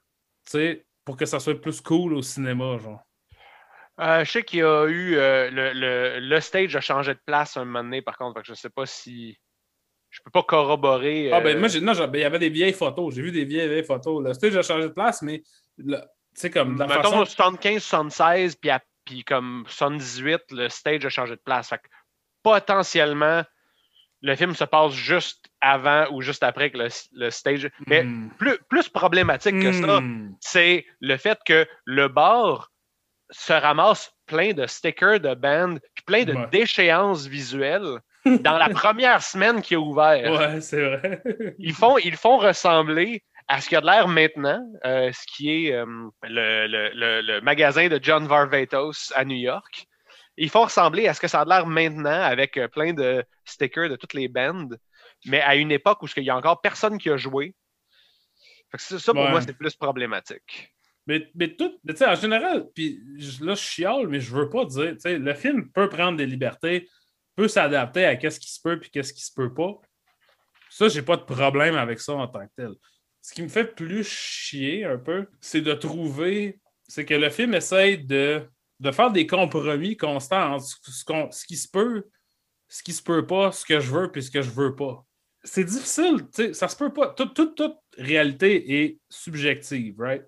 S2: pour que ça soit plus cool au cinéma, genre.
S3: Euh, je sais qu'il y a eu. euh, le, le- le stage a changé de place un moment donné, par contre. Fait que je ne sais pas si. Je peux pas corroborer.
S2: Ah ben
S3: euh,
S2: moi, non, ben, il y avait des vieilles photos. J'ai vu des vieilles, vieilles photos. Le stage a changé de place, mais tu sais, comme la
S3: mettons
S2: façon.
S3: 75, 76, puis, à- puis comme 78, le stage a changé de place. Fait que potentiellement, le film se passe juste avant ou juste après que le, le stage. Mais
S2: Hmm.
S3: plus, plus problématique que ça,
S2: Hmm.
S3: c'est le fait que le bar se ramasse plein de stickers de band, puis plein de
S2: Ouais.
S3: déchéances visuelles dans la première semaine qui est ouvert.
S2: Ouais, c'est vrai.
S3: Ils font, ils font ressembler à ce qu'il y a de l'air maintenant, euh, ce qui est euh, le, le- le- le magasin de John Varvatos à New York. Ils font ressembler à ce que ça a de l'air maintenant avec euh, plein de stickers de toutes les bands, mais à une époque où il n'y a encore personne qui a joué. Fait que ça, ça, pour
S2: Ouais.
S3: moi, c'est plus problématique.
S2: Mais, mais tout, tu sais, en général, puis là, je chiale, mais je veux pas dire, tu sais, le film peut prendre des libertés, peut s'adapter à qu'est-ce qui se peut puis qu'est-ce qui se peut pas. Ça, j'ai pas de problème avec ça en tant que tel. Ce qui me fait plus chier un peu, c'est de trouver, c'est que le film essaye de, de faire des compromis constants entre ce, ce qui se peut, ce qui se peut pas, ce que je veux puis ce que je veux pas. C'est difficile, tu sais, ça se peut pas. Toute, toute, toute réalité est subjective, right?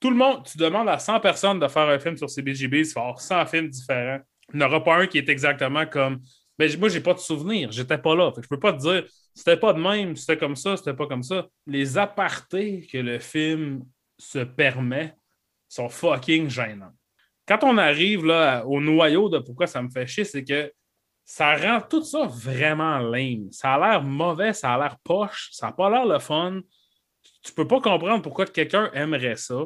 S2: Tout le monde, tu demandes à 100 personnes de faire un film sur CBGB, tu vas avoir 100 films différents. Il n'y en aura pas un qui est exactement comme. Mais moi, j'ai pas de souvenir, j'étais pas là. Fait que je peux pas te dire c'était pas de même, c'était comme ça, c'était pas comme ça. Les apartés que le film se permet sont fucking gênants. Quand on arrive là, au noyau de pourquoi ça me fait chier, c'est que ça rend tout ça vraiment lame. Ça a l'air mauvais, ça a l'air poche, ça n'a pas l'air le fun tu peux pas comprendre pourquoi quelqu'un aimerait ça.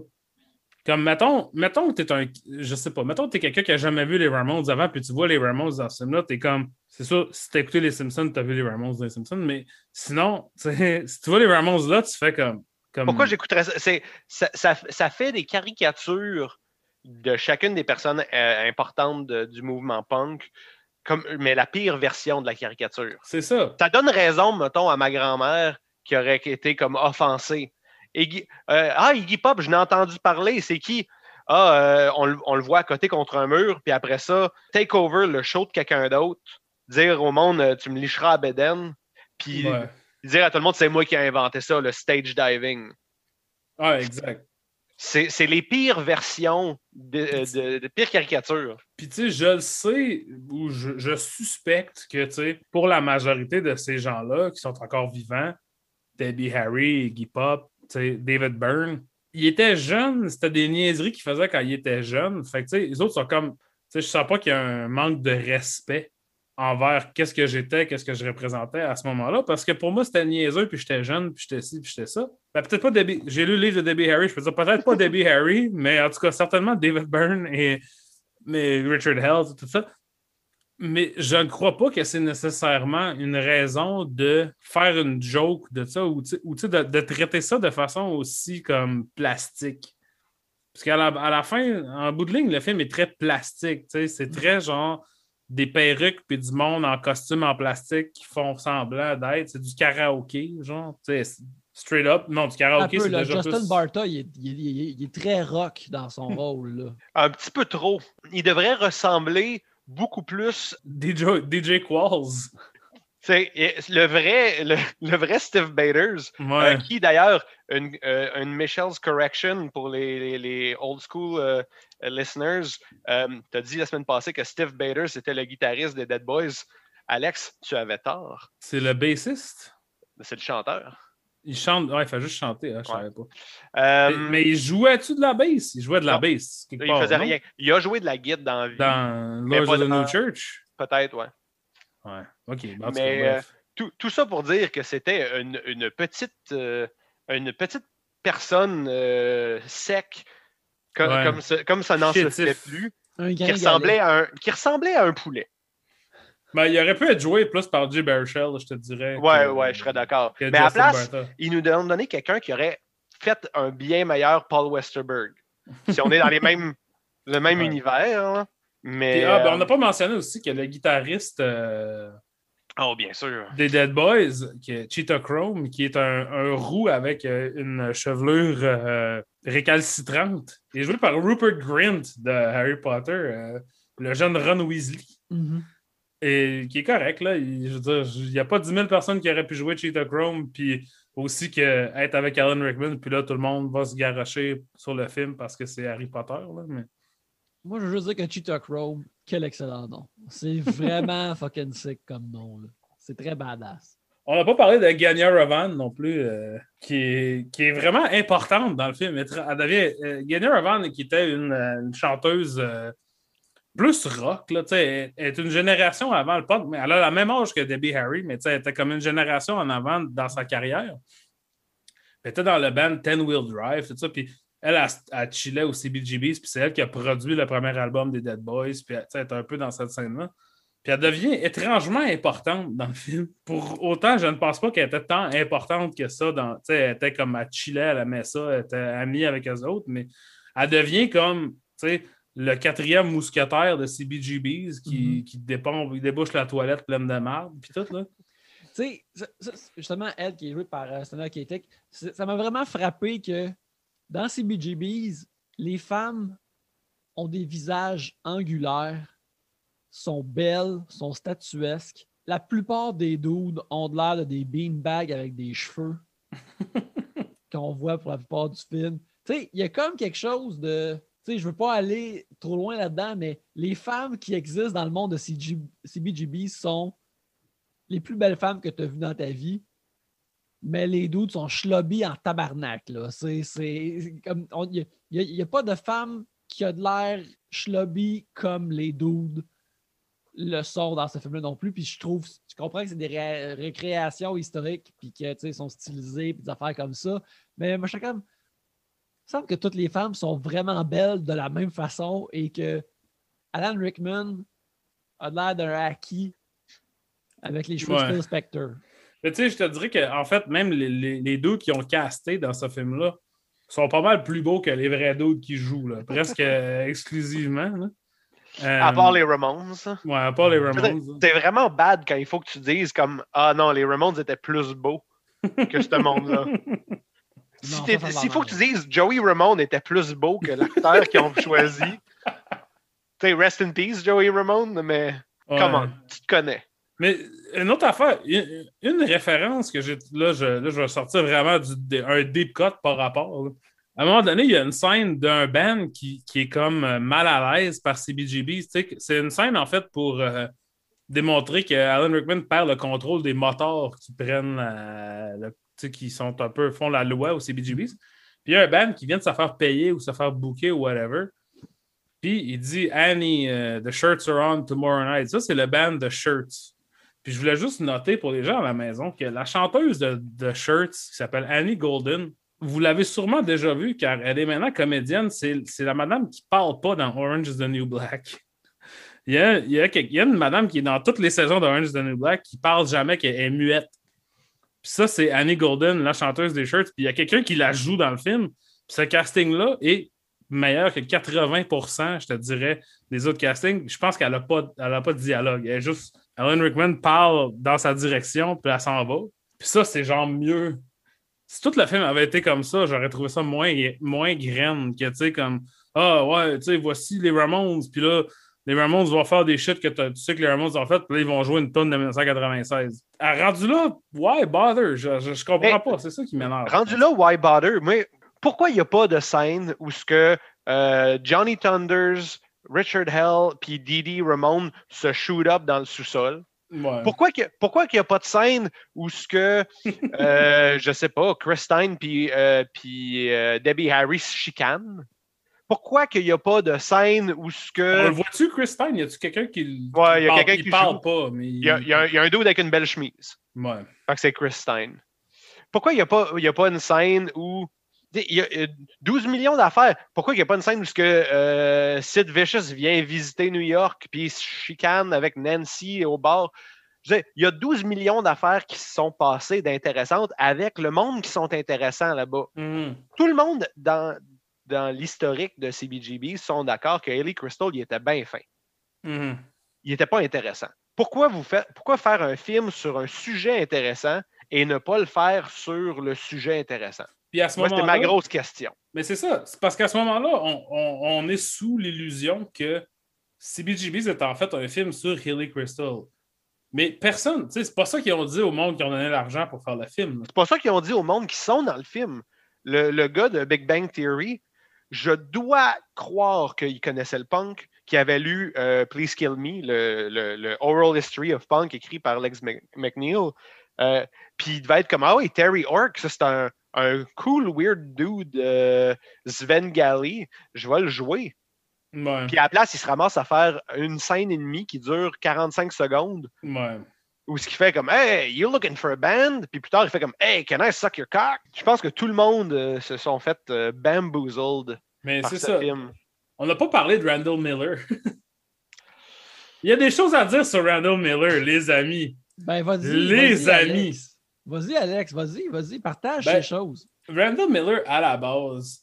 S2: Comme, mettons, mettons que t'es un. Je sais pas, mettons que t'es quelqu'un qui a jamais vu les Ramones avant, puis tu vois les Ramones dans ce film-là, t'es comme. C'est sûr, si t'as écouté les Simpsons, t'as vu les Ramones dans les Simpsons, mais sinon, si tu vois les Ramones là, tu fais comme. comme...
S3: Pourquoi j'écouterais ça? Ça, ça? ça fait des caricatures de chacune des personnes euh, importantes de- du mouvement punk, comme, mais la pire version de la caricature.
S2: C'est ça.
S3: Ça donne raison, mettons, à ma grand-mère qui aurait été comme offensée. Iggy- euh, ah, Iggy Pop, je n'ai entendu parler, c'est qui? Ah, euh, on, le- on le voit à côté contre un mur, puis après ça, take over le show de quelqu'un d'autre, dire au monde, euh, tu me licheras à Beden, puis
S2: Ouais.
S3: dire à tout le monde, c'est moi qui ai inventé ça, le stage diving.
S2: Ouais, exact.
S3: C'est les pires versions de, de, de pires caricatures.
S2: Puis, tu sais, je le sais, ou je, je suspecte que, tu sais, pour la majorité de ces gens-là qui sont encore vivants, Debbie Harry, Iggy Pop, David Byrne, ils étaient jeunes, c'était des niaiseries qu'ils faisaient quand ils étaient jeunes. Fait que, tu sais, les autres sont comme, je sens pas qu'il y a un manque de respect envers qu'est-ce que j'étais, qu'est-ce que je représentais à ce moment-là, parce que pour moi, c'était niaiseux, puis j'étais jeune, puis j'étais ci, puis j'étais ça. Ben, peut-être pas Debbie, j'ai lu le livre de Debbie Harry, je peux dire peut-être pas Debbie Harry, mais en tout cas, certainement David Byrne et mais Richard Hell, tout ça. Mais je ne crois pas que c'est nécessairement une raison de faire une joke de ça ou, ou de, de traiter ça de façon aussi comme plastique. Parce qu'à la, à la fin, en bout de ligne, le film est très plastique. tu sais, C'est très genre des perruques puis du monde en costume en plastique qui font semblant d'être. C'est du karaoké, genre. tu sais, Straight up. Non, du karaoké, c'est déjà
S1: Justin
S2: plus...
S1: Barta, il est, il est- il est- il est très rock dans son rôle. Là.
S3: Un petit peu trop. Il devrait ressembler beaucoup plus.
S2: DJ, DJ Qualls.
S3: C'est le vrai, le, le vrai Steve Baders,
S2: Ouais.
S3: euh, qui d'ailleurs, une, euh, une Michelle's Correction pour les, les- les old school euh, listeners, t'as dit la semaine passée que Steve Baders était le guitariste des Dead Boys. Alex, tu avais tort.
S2: C'est le bassiste?
S3: C'est le chanteur.
S2: Il chante, ouais, il fait juste chanter, hein, je
S3: Ouais.
S2: savais pas.
S3: Euh,
S2: mais, mais il jouait-tu de la bass? Il jouait de la
S3: non.
S2: bass. quelque
S3: il
S2: part,
S3: faisait
S2: non?
S3: rien. Il a joué de la guide dans la vie.
S2: Dans of the
S3: dans-
S2: New Church?
S3: Peut-être, ouais.
S2: Ouais, ok. tout
S3: Mais,
S2: bref.
S3: tout, tout ça pour dire que c'était une, une petite, euh, une petite personne euh, sec, co-
S2: Ouais.
S3: comme, ça- comme ça n'en se fait plus,
S1: Un
S3: qui ressemblait, à un, qui ressemblait à un poulet.
S2: Ben, il aurait pu être joué plus par Jay Baruchel, je te dirais.
S3: Ouais,
S2: que-
S3: ouais, je serais d'accord. Mais à la place,
S2: Barta.
S3: il nous donne donné quelqu'un qui aurait fait un bien meilleur Paul Westerberg. Si on est dans les mêmes, le même
S2: Ouais.
S3: univers, là. mais...
S2: Puis, ah, ben,
S3: euh,
S2: on n'a pas mentionné aussi que le guitariste euh,
S3: Oh, bien sûr.
S2: des Dead Boys, qui est Cheetah Chrome, qui est un, un roux avec euh, une chevelure euh, récalcitrante, est joué par Rupert Grint de Harry Potter, euh, le jeune Ron Weasley.
S1: Mhm.
S2: Et qui est correct, là. Il, je veux dire, il n'y a pas 10 000 personnes qui auraient pu jouer Cheetah Chrome, puis aussi que être avec Alan Rickman, puis là, tout le monde va se garocher sur le film parce que c'est Harry Potter, là. Mais...
S1: Moi, je veux juste dire que Cheetah Chrome, quel excellent nom. C'est vraiment fucking sick comme nom. là. C'est très badass.
S2: On n'a pas parlé de Ganya Ravan non plus, euh, qui, est, qui est vraiment importante dans le film. Elle, devient, euh, Ganya Ravan, qui était une, euh, une chanteuse euh, plus rock, là, tu sais, elle, elle est une génération avant le punk, mais elle a la même âge que Debbie Harry, mais elle était comme une génération en avant dans sa carrière. Elle était dans le band Ten Wheel Drive, tout ça, puis elle, elle, elle chillait au CBGBs, puis c'est elle qui a produit le premier album des Dead Boys, puis sais, elle est un peu dans cette scène-là. Puis elle devient étrangement importante dans le film. Pour autant, je ne pense pas qu'elle était tant importante que ça. Dans, elle était comme à chiller, elle aimait ça, elle était amie avec eux autres, mais elle devient comme tu sais, le quatrième mousquetaire de CBGBs qui, qui dépend, il débouche la toilette pleine de marde, puis tout, là.
S1: Tu sais, justement, elle qui est jouée par euh, c'est- ça m'a vraiment frappé que dans CBGBs, les femmes ont des visages angulaires, sont belles, sont statuesques. La plupart des dudes ont de l'air de des beanbags avec des cheveux qu'on voit pour la plupart du film. Tu sais, il y a comme quelque chose de. Sais, je veux pas aller trop loin là-dedans, mais les femmes qui existent dans le monde de CBGB sont les plus belles femmes que tu as vues dans ta vie. Mais les dudes sont schlobby en tabarnak. Il n'y a, pas de femme qui a de l'air schlobby comme les dudes le son dans ce film-là non plus. Puis je trouve, je comprends que c'est des ré- récréations historiques, puis que, tu sais, sont stylisés, puis des affaires comme ça. Mais moi, je il me semble que toutes les femmes sont vraiment belles de la même façon et que Alan Rickman a l'air d'un acquis avec les cheveux de
S2: Ouais.
S1: Phil Spector.
S2: Mais tu sais, je te dirais qu'en en fait, même les, les, les dudes qui ont casté dans ce film-là sont pas mal plus beaux que les vrais dudes qui jouent, là, presque euh, exclusivement. là.
S3: À
S2: Euh,
S3: part les Ramones.
S2: Ouais, à part les Ramones.
S3: C'est vraiment bad quand il faut que tu dises comme Ah non, les Ramones étaient plus beaux que ce monde-là. Si S'il faut que tu dises Joey Ramone était plus beau que l'acteur qu'ils ont choisi. Tu sais, rest in peace, Joey Ramone, mais
S2: Ouais.
S3: comment tu te connais.
S2: Mais une autre affaire, une, une référence que j'ai. Là je, là, je vais sortir vraiment du, un deep cut par rapport. là. À un moment donné, il y a une scène d'un band qui, qui est comme euh, mal à l'aise par CBGB. C'est une scène, en fait, pour euh, démontrer que Alan Rickman perd le contrôle des moteurs qui prennent euh, le- qui sont un peu font la loi au CBGB. Puis il y a un band qui vient de se faire payer ou se faire booker ou whatever. Puis il dit Annie, euh, the shirts are on tomorrow night. Ça, c'est le band The Shirts. Puis je voulais juste noter pour les gens à la maison que la chanteuse de, de Shirts, qui s'appelle Annie Golden, vous l'avez sûrement déjà vue car elle est maintenant comédienne. C'est la madame qui parle pas dans Orange is the New Black. Il y, a, y a, y a une madame qui est dans toutes les saisons d'Orange is the New Black qui parle jamais, qui est muette. Puis ça, c'est Annie Golden, la chanteuse des Shirts. Puis il y a quelqu'un qui la joue dans le film. Puis ce casting-là est meilleur que 80% je te dirais, des autres castings. Je pense qu'elle n'a pas, a pas de dialogue. Elle est juste. Alan Rickman parle dans sa direction, puis elle s'en va. Puis ça, c'est genre mieux. Si tout le film avait été comme ça, j'aurais trouvé ça moins, moins graine que, tu sais, comme Ah ouais, tu sais, voici les Ramones, puis là, les Ramones vont faire des shit que tu sais que les Ramones ont fait, puis là, ils vont jouer une tonne de 1996. À rendu là, why bother? Je, je, je comprends
S3: Mais-
S2: pas, c'est ça qui m'énerve.
S3: Rendu là, why bother? Mais pourquoi il n'y a pas de scène où ce que euh, Johnny Thunders, Richard Hell puis Didi Ramone se shoot up dans le sous-sol?
S2: Ouais.
S3: Pourquoi qu'il n'y a pas de scène où ce que, euh, je sais pas, Christine puis euh, puis, euh, Debbie Harris se chicanent? Pourquoi qu'il n'y a pas de scène où ce
S2: On
S3: que...
S2: le voit-tu, Christine? Y a-tu quelqu'un qui.
S3: Ouais,
S2: qui
S3: y a
S2: parle-
S3: quelqu'un
S2: il
S3: qui
S2: parle pas, mais.
S3: Il y a, il y a un- il y a un dude avec une belle chemise.
S2: Ouais.
S3: Fait que c'est Christine. Pourquoi il n'y a, pas- il y a pas une scène où. Il y a euh, 12 millions d'affaires. Pourquoi il n'y a pas une scène où ce que, euh, Sid Vicious vient visiter New York puis il se chicane avec Nancy au bar? Je veux dire, il y a 12 millions d'affaires qui se sont passées d'intéressantes avec le monde qui sont intéressants là-bas.
S2: Mhm.
S3: Tout le monde dans, dans l'historique de CBGB sont d'accord que Haley Crystal, il était bien fin
S2: Mhm.
S3: il n'était pas intéressant. Pourquoi, vous faites, pourquoi faire un film sur un sujet intéressant et ne pas le faire sur le sujet intéressant?
S2: Puis à ce
S3: Moi, c'était ma grosse question.
S2: Mais c'est ça. C'est parce qu'à ce moment-là, on, on- on est sous l'illusion que CBGB's est en fait un film sur Hilly Crystal. Mais personne, tu sais, c'est pas ça qu'ils ont dit au monde qui ont donné l'argent pour faire le film.
S3: C'est pas ça qu'ils ont dit au monde qui sont dans le film. Le, le gars de Big Bang Theory, je dois croire qu'il connaissait le punk, qu'il avait lu euh, Please Kill Me, le, le- le Oral History of Punk écrit par Lex Mc- McNeil. Euh, Puis il devait être comme Ah oui, Terry Ork, ça c'est un, un cool, weird dude, euh, Sven Galley, je vais le jouer. Puis à la place, il se ramasse à faire une scène et demie qui dure 45 secondes,
S2: ouais.
S3: Où ce qui fait comme Hey, you're looking for a band? Puis plus tard, il fait comme Hey, can I suck your cock? Je pense que tout le monde euh, se sont fait euh, bamboozled
S2: Mais
S3: par
S2: c'est
S3: ce
S2: ça.
S3: film.
S2: On n'a pas parlé de Randall Miller. Il y a des choses à dire sur Randall Miller, les amis.
S1: Ben, vas-y.
S2: Les
S1: vas-y,
S2: amis.
S1: Alex. Vas-y, Alex, vas-y, vas-y, partage
S2: Ben,
S1: ces choses.
S2: Randall Miller, à la base,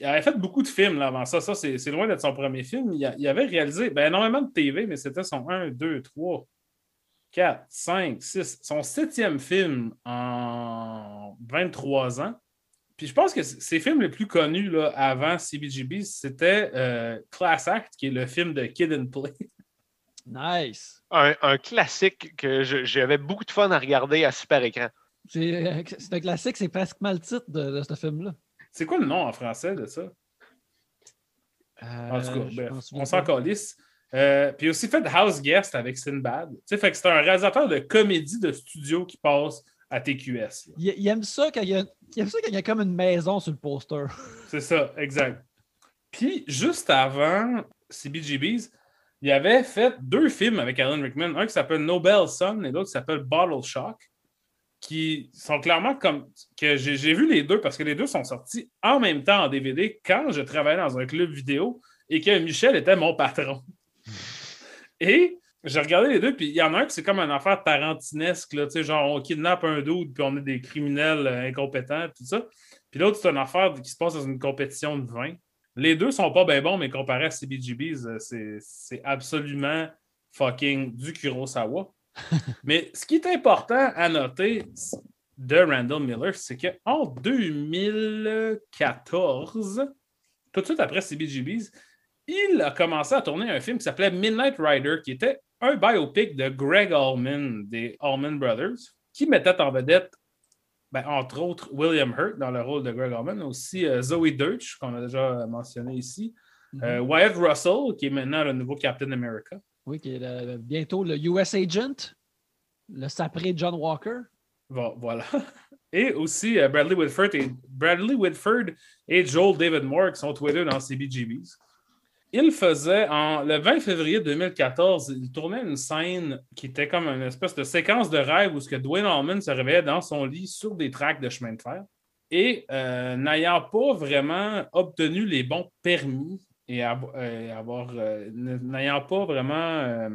S2: il avait fait beaucoup de films là, avant ça. Ça, c'est c'est loin d'être son premier film. Il, a- il avait réalisé ben, énormément de TV, mais c'était son 1, 2, 3, 4, 5, 6, son septième film en 23 ans. Puis je pense que ses films les plus connus là, avant CBGB, c'était euh, Class Act, qui est le film de Kid and Play.
S1: Nice.
S3: Un, un classique que j'avais beaucoup de fun à regarder à super écran.
S1: C'est euh, un classique, c'est pratiquement le titre de, de ce film-là.
S2: C'est quoi le nom en français de ça? En tout cas,
S1: Euh,
S2: bref, on s'en calisse. Euh, puis aussi fait House Guest avec Sinbad. Fait que c'est un réalisateur de comédie de studio qui passe à TQS.
S1: Il, il aime ça quand il, y a, il aime ça quand il y a comme une maison sur le poster.
S2: C'est ça, exact. Puis juste avant CBGB's, il avait fait deux films avec Alan Rickman, un qui s'appelle Nobel Son et l'autre qui s'appelle Bottle Shock, qui sont clairement comme que j'ai vu les deux parce que les deux sont sortis en même temps en DVD quand je travaillais dans un club vidéo et que Michel était mon patron. Et j'ai regardé les deux, puis il y en a un qui c'est comme une affaire tarantinesque, là, genre on kidnappe un doute, puis on est des criminels euh, incompétents, tout ça. Puis l'autre, c'est une affaire qui se passe dans une compétition de vin. Les deux sont pas bien bons, mais comparé à CBGBs, euh, c'est absolument fucking du Kurosawa. mais ce qui est important à noter de Randall Miller, c'est qu'en 2014, tout de suite après CBGBs, il a commencé à tourner un film qui s'appelait Midnight Rider, qui était un biopic de Greg Allman, des Allman Brothers, qui mettait en vedette, ben, entre autres, William Hurt dans le rôle de Greg Allman, aussi euh, Zoe Deutsch, qu'on a déjà mentionné ici, mhm. euh, Wyatt Russell, qui est maintenant le nouveau Captain America.
S1: Oui, qui est bientôt le US Agent, le sapré John Walker.
S2: voilà. Et aussi euh, Bradley Whitford et Bradley Whitford et Joel David Moore qui sont tous les deux dans CBGBs il faisait, en, le 20 février 2014, il tournait une scène qui était comme une espèce de séquence de rêve où ce que Dwayne Allman se réveillait dans son lit sur des tracks de chemin de fer. Et euh, n'ayant pas vraiment obtenu les bons permis et euh, avoir euh, n'ayant pas vraiment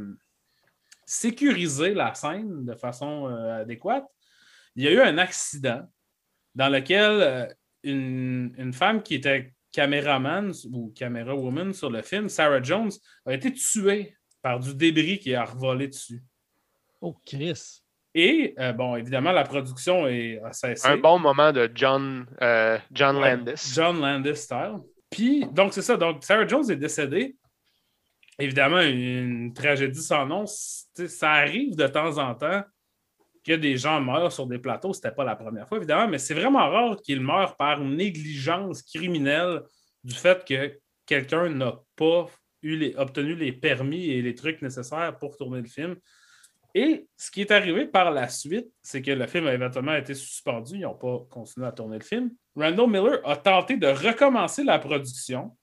S2: sécurisé la scène de façon adéquate, il y a eu un accident dans lequel une femme qui était caméraman ou caméra woman sur le film, Sarah Jones, a été tuée par du débris qui a revolé dessus.
S1: Oh, Chris.
S2: Et, euh, bon, évidemment, la production est, a cessé.
S3: Un bon moment de John, euh, John Landis.
S2: John Landis style. Puis, donc, c'est ça. Donc, Sarah Jones est décédée. Évidemment, une tragédie sans nom. Ça arrive de temps en temps que des gens meurent sur des plateaux, ce n'était pas la première fois, évidemment, mais c'est vraiment rare qu'ils meurent par négligence criminelle du fait que quelqu'un n'a pas eu les, obtenu les permis et les trucs nécessaires pour tourner le film. Et ce qui est arrivé par la suite, c'est que le film a éventuellement été suspendu. Ils n'ont pas continué à tourner le film. Randall Miller a tenté de recommencer la production.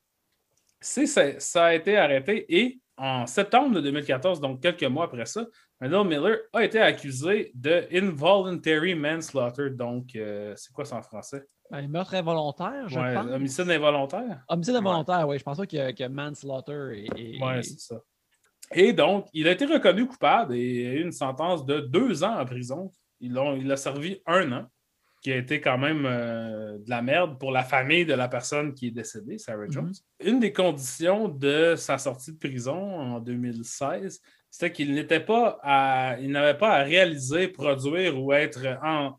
S2: Ça, ça a été arrêté et en septembre de 2014, donc quelques mois après ça, Randall Miller a été accusé de involuntary manslaughter. Donc, euh, c'est quoi ça en français?
S1: Un meurtre involontaire, je
S2: ouais,
S1: pense.
S2: Homicide involontaire?
S1: Homicide involontaire, oui. Je pense pas que, manslaughter est.
S2: Oui, c'est ça. Et donc, il a été reconnu coupable et a eu une sentence de deux ans en prison. Il il a servi un an qui a été quand même euh, de la merde pour la famille de la personne qui est décédée, Sarah mhm. Jones. Une des conditions de sa sortie de prison en 2016, c'était qu'il n'était pas il n'avait pas à réaliser, produire ou être en,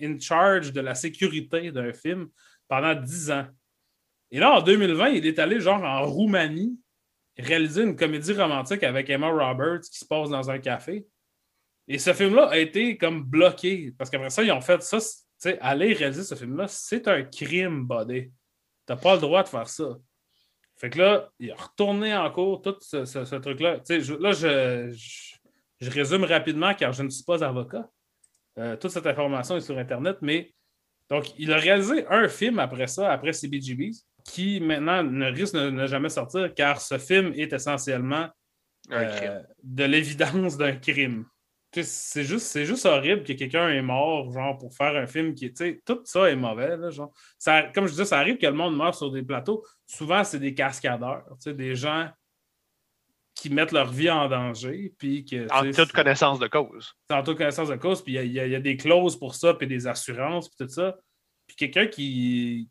S2: in charge de la sécurité d'un film pendant dix ans. Et là, en 2020, il est allé genre en Roumanie réaliser une comédie romantique avec Emma Roberts qui se passe dans un café. Et ce film-là a été comme bloqué parce qu'après ça, ils ont fait ça aller réaliser ce film-là, c'est un crime, buddy. T'as pas le droit de faire ça. Fait que là, il a retourné en cours tout ce, truc-là. Je, là, je, je, résume rapidement car je ne suis pas avocat. Euh, toute cette information est sur Internet, mais donc, il a réalisé un film après ça, après CBGBs, qui maintenant ne risque de ne jamais sortir car ce film est essentiellement euh, de l'évidence d'un crime c'est juste, c'est juste horrible que quelqu'un est mort, genre, pour faire un film qui, tu tout ça est mauvais, genre. Ça, comme je disais, ça arrive que le monde meurt sur des plateaux. Souvent, c'est des cascadeurs, des gens qui mettent leur vie en danger. Puis que,
S3: en toute connaissance de cause.
S2: En toute connaissance de cause, puis il y, a des clauses pour ça, puis des assurances, puis tout ça. Puis quelqu'un qui,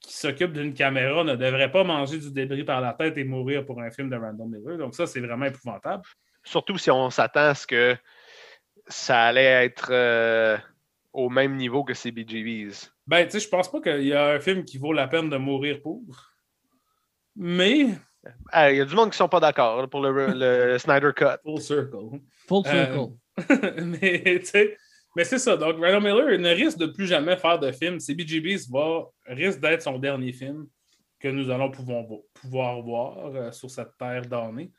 S2: qui s'occupe d'une caméra ne devrait pas manger du débris par la tête et mourir pour un film de Random Miller. Donc ça, c'est vraiment épouvantable.
S3: Surtout si on s'attend à ce que ça allait être euh, au même niveau que CBGBs.
S2: Ben, tu sais, je pense pas qu'il y a un film qui vaut la peine de mourir pour. Mais.
S3: Il y a du monde qui sont pas d'accord pour le, Snyder Cut.
S2: Full circle.
S1: Full circle.
S2: Euh, mais, tu sais. Mais c'est ça. Donc, Randall Miller ne risque de plus jamais faire de film. CBGBs va, risque d'être son dernier film que nous allons pouvoir, pouvoir voir euh, sur cette terre d'année.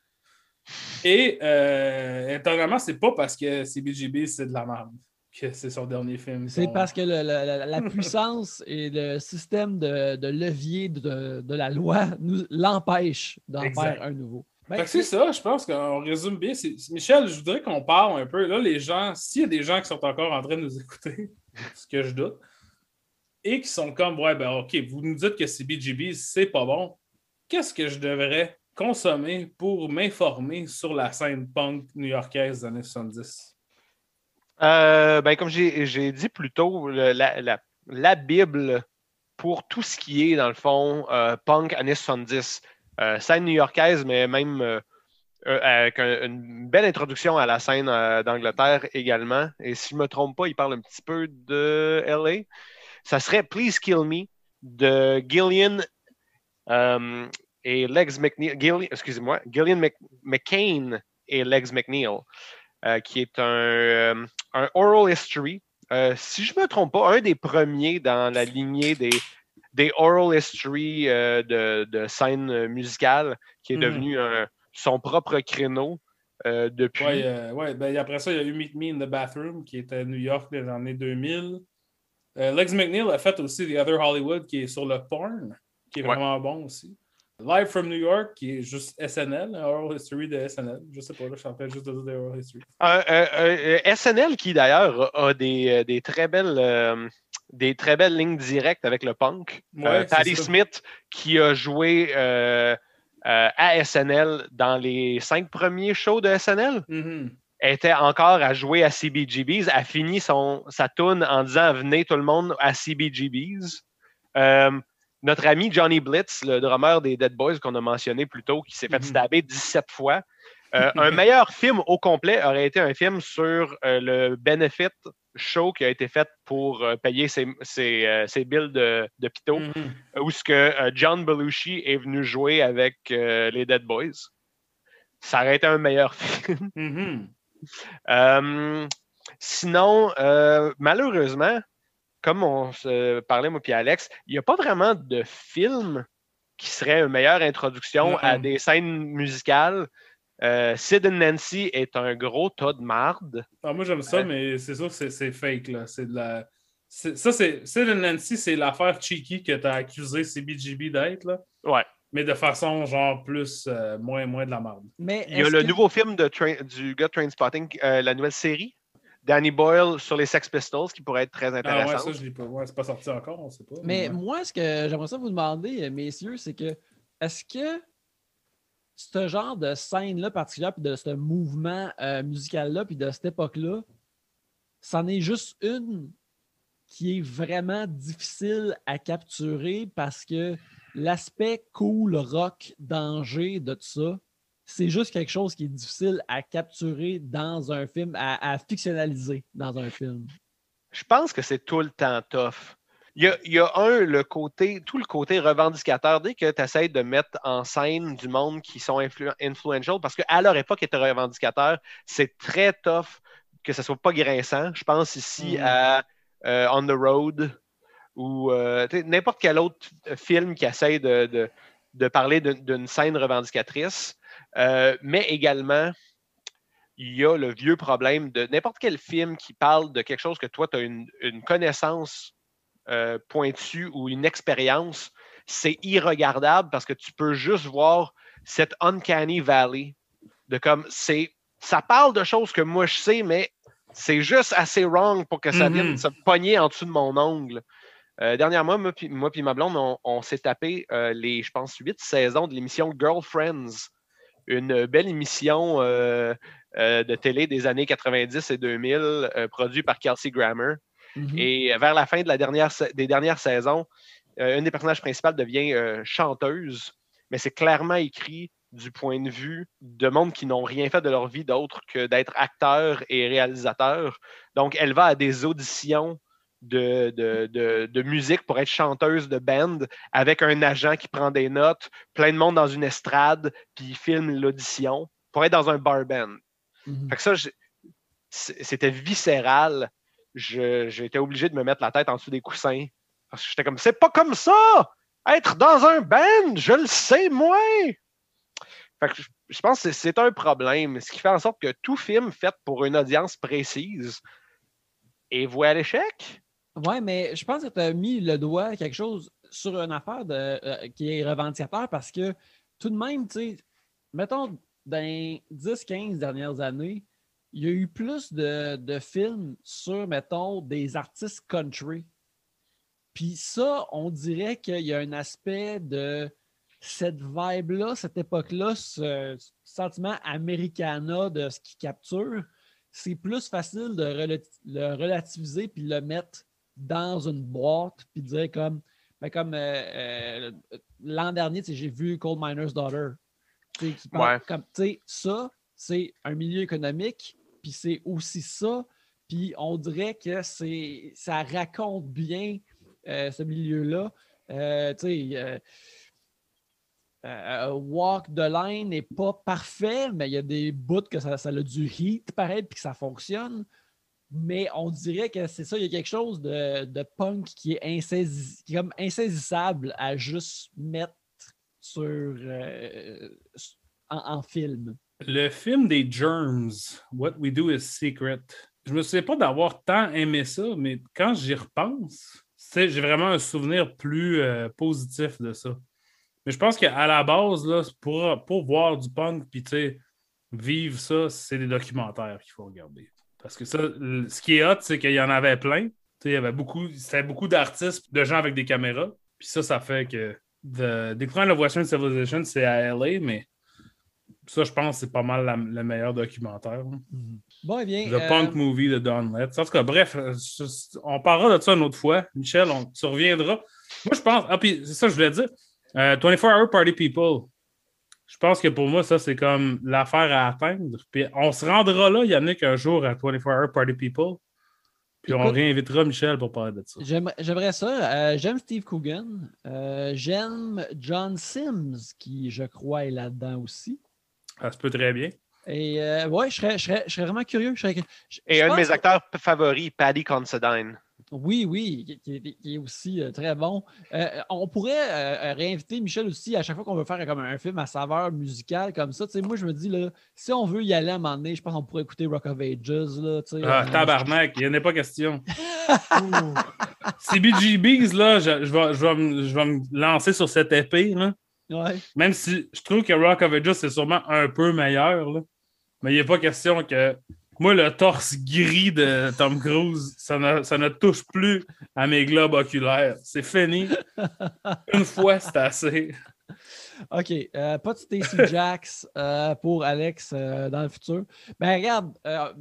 S2: Et euh, étonnamment, c'est pas parce que CBGB, c'est de la merde que c'est son dernier film.
S1: C'est parce que la, puissance et le système de, levier de, la loi nous l'empêche d'en faire un nouveau. Ben,
S2: c'est ça, je pense qu'on résume bien. Michel, je voudrais qu'on parle un peu. Là, les gens, s'il y a des gens qui sont encore en train de nous écouter, ce que je doute, et qui sont comme, ouais, ben OK, vous nous dites que CBGB, c'est pas bon. Qu'est-ce que je devrais consommer pour m'informer sur la scène punk new-yorkaise des années 70?
S3: Euh, ben, comme j'ai dit plus tôt, la, Bible pour tout ce qui est, dans le fond, euh, punk années 70. Euh, scène new-yorkaise, mais même euh, avec un- une belle introduction à la scène d'Angleterre également. Et si je ne me trompe pas, il parle un petit peu de LA. Ça serait Please Kill Me de Gillian et Legs McNeil. Gillian- Excusez-moi, Gillian Mc- McCain et Legs McNeil, euh, qui est un, euh, un oral history. Euh, si je ne me trompe pas, un des premiers dans la lignée des, des oral history euh, de, de scène musicale, qui est
S2: Mhm.
S3: devenu un- son propre créneau depuis.
S2: Ouais, ouais, ben, après ça, il y a eu Meet Me in the Bathroom, qui était à New York dans les années 2000. Euh, Lex McNeil a fait aussi The Other Hollywood, qui est sur le porn, qui est
S3: Ouais.
S2: vraiment bon aussi. Live from New York, qui est juste SNL, Oral History de SNL. Je sais pas, là, je suis en train juste de dire des Oral History.
S3: Un SNL qui d'ailleurs a, des, euh, des très belles euh, des très belles lignes directes avec le punk.
S2: Ouais,
S3: Euh,
S2: ça.
S3: Smith qui a joué euh, euh, à SNL dans les cinq premiers shows de SNL
S2: Mhm.
S3: était encore à jouer à CBGBs, a fini son, sa tune en disant Venez tout le monde à CBGBs. Notre ami Johnny Blitz, le drummer des Dead Boys qu'on a mentionné plus tôt, qui s'est fait
S2: Mhm.
S3: stabber 17 fois. Euh, un meilleur film au complet aurait été un film sur euh, le benefit show qui a été fait pour euh, payer ses, ses, ses billes de, de pito,
S2: Mhm.
S3: où ce que John Belushi est venu jouer avec les Dead Boys. Ça aurait été un meilleur film.
S2: Mhm.
S3: Sinon, malheureusement, comme on se parlait, moi et Alex, il n'y a pas vraiment de film qui serait une meilleure introduction à des scènes musicales. Euh, Sid and Nancy est un gros tas de marde.
S2: Ah, moi, j'aime ça,
S3: Ouais.
S2: mais c'est sûr que c'est- c'est fake. Là. C'est de la... c'est- Ça, c'est Sid and Nancy, c'est l'affaire cheeky que tu as accusé CBGB d'être. là.
S3: Ouais.
S2: Mais de façon, genre, plus, euh, moins, moins de la merde.
S1: Mais
S3: Il y a le
S1: que-
S3: nouveau film de Train- du gars de Trainspotting, euh, la nouvelle série, Danny Boyle sur les Sex Pistols, qui pourrait être très
S2: Ah ouais, ça, je l'ai pas. Ouais, c'est pas sorti encore, on sait pas.
S1: Mais
S2: ouais.
S1: moi, ce que j'aimerais ça vous demander, euh, messieurs, c'est que est-ce que ce genre de scène-là particulière, puis de ce mouvement euh, musical-là, puis de cette époque-là, c'en est juste une qui est vraiment difficile à capturer parce que l'aspect cool, rock, danger de tout ça, c'est juste quelque chose qui est difficile à capturer dans un film, à, à fictionnaliser dans un film.
S3: Je pense que c'est tout le temps tough. Il y a, il y a un, le côté, tout le côté revendicateur. Dès que tu essaies de mettre en scène du monde qui sont influ- influential, parce qu'à leur époque, ils étaient revendicateurs, c'est très tough que ce soit pas grinçant. Je pense ici
S2: Mm.
S3: à euh, On the Road ou euh, n'importe quel autre film qui essaie de, de- de parler d'une scène revendicatrice. Euh, mais également, il y a le vieux problème de n'importe quel film qui parle de quelque chose que toi, tu as une, une connaissance euh, pointue ou une expérience, c'est irregardable parce que tu peux juste voir cette uncanny valley de comme c'est ça parle de choses que moi je sais, mais c'est juste assez wrong pour que ça
S2: Mhm.
S3: vienne se pogner en dessous de mon ongle. Euh, dernièrement, moi puis moi ma blonde, on, on s'est tapé euh, les, je pense, huit saisons de l'émission Girlfriends, une belle émission euh, euh, de télé des années 90 et 2000, euh, produite par Kelsey Grammer.
S1: Mhm.
S3: Et vers la fin de la dernière, des dernières saisons, une des personnages principales devient chanteuse, mais c'est clairement écrit du point de vue de monde qui n'ont rien fait de leur vie d'autre que d'être acteur et réalisateur. Donc, elle va à des auditions de, de, de- de musique pour être chanteuse de band avec un agent qui prend des notes, plein de monde dans une estrade, puis il filme l'audition pour être dans un bar band.
S1: Mhm.
S3: Fait que ça, c'était viscéral. Je- J'étais obligé de me mettre la tête en dessous des coussins. Parce que j'étais comme, c'est pas comme ça! Être dans un band, je le sais, moi! Fait que je, pense que c'est- c'est un problème. Ce qui fait en sorte que tout film fait pour une audience précise est voué à l'échec.
S1: Ouais, mais je pense que tu as mis le doigt quelque chose sur une affaire de, euh, qui est revendicateur parce que tout de même, tu sais, mettons, dans les 10-15 dernières années, il y a eu plus de, de films sur, mettons, des artistes country. Puis ça, on dirait qu'il y a un aspect de cette vibe-là, cette époque-là, ce sentiment americana de ce qui capture, c'est plus facile de le relativiser puis le mettre dans une boîte puis dire comme, ben comme euh, euh, l'an dernier, j'ai vu Coal Miner's Daughter. qui parle
S3: Ouais.
S1: comme, ça, c'est un milieu économique, puis c'est aussi ça, puis on dirait que c'est ça raconte bien euh, ce milieu-là. Tu sais, euh, Walk the Line n'est pas parfait, mais il y a des bouts que ça, ça a du heat pareil, puis que ça fonctionne. Mais on dirait que c'est ça, il y a quelque chose de, de punk qui est, insaisissable à juste mettre sur, euh, en, film.
S2: Le film des Germs, What We Do is Secret. Je me souviens pas d'avoir tant aimé ça, mais quand j'y repense, j'ai vraiment un souvenir plus euh, positif de ça. Mais je pense qu'à la base, là, pour, pour voir du punk puis vivre ça, c'est des documentaires qu'il faut regarder. Parce que ça, ce qui est hot, c'est qu'il y en avait plein. Il y avait beaucoup, c'était beaucoup d'artistes, de gens avec des caméras. Puis ça, ça fait que de, Decline of Western Civilization, c'est à LA, mais ça, je pense c'est pas mal la- le meilleur documentaire. là.
S1: Bon, eh bien.
S2: The
S1: euh,
S2: Punk Movie de Don Letts. En tout cas, bref, euh, on parlera de ça une autre fois. Michel, on, tu reviendras. Moi, je pense. Ah, puis c'est ça que je voulais dire. Euh, 24 Hour Party People. Je pense que pour moi, ça, c'est comme l'affaire à atteindre. Puis on se rendra là, Yannick, un jour à 24 Hour Party People. Puis on réinvitera Michel pour parler de ça.
S1: J'aimerais ça. Euh, j'aime Steve Coogan. Euh, J'aime John Sims, qui, je crois, est là-dedans aussi.
S2: Ça se peut très bien.
S1: Et euh, ouais, je serais, je, serais, je serais vraiment curieux. Je serais- je-
S3: Et un de mes
S1: que-
S3: acteurs favoris, Paddy Considine.
S1: Oui, oui, qui, est aussi euh, très bon. Euh, on pourrait euh, réinviter Michel aussi à chaque fois qu'on veut faire comme un film à saveur musicale comme ça. Moi, je me dis, là, si on veut y aller à un moment donné, je pense qu'on pourrait écouter Rock of Ages. Là.
S2: Ah,
S1: Euh,
S2: tabarnak, il n'y en a pas question. CBGBs, là, je, je vais, je, vais me, je vais me lancer sur cette épée. Là.
S1: Ouais.
S2: Même si je trouve que Rock of Ages, c'est sûrement un peu meilleur. là. Mais il n'est pas question que. Moi, le torse gris de Tom Cruise, ça ne, ça ne touche plus à mes globes oculaires. C'est fini. Une fois, c'est assez.
S1: OK. euh, pas de Stacy Jacks euh, pour Alex euh, dans le futur. Ben regarde, euh,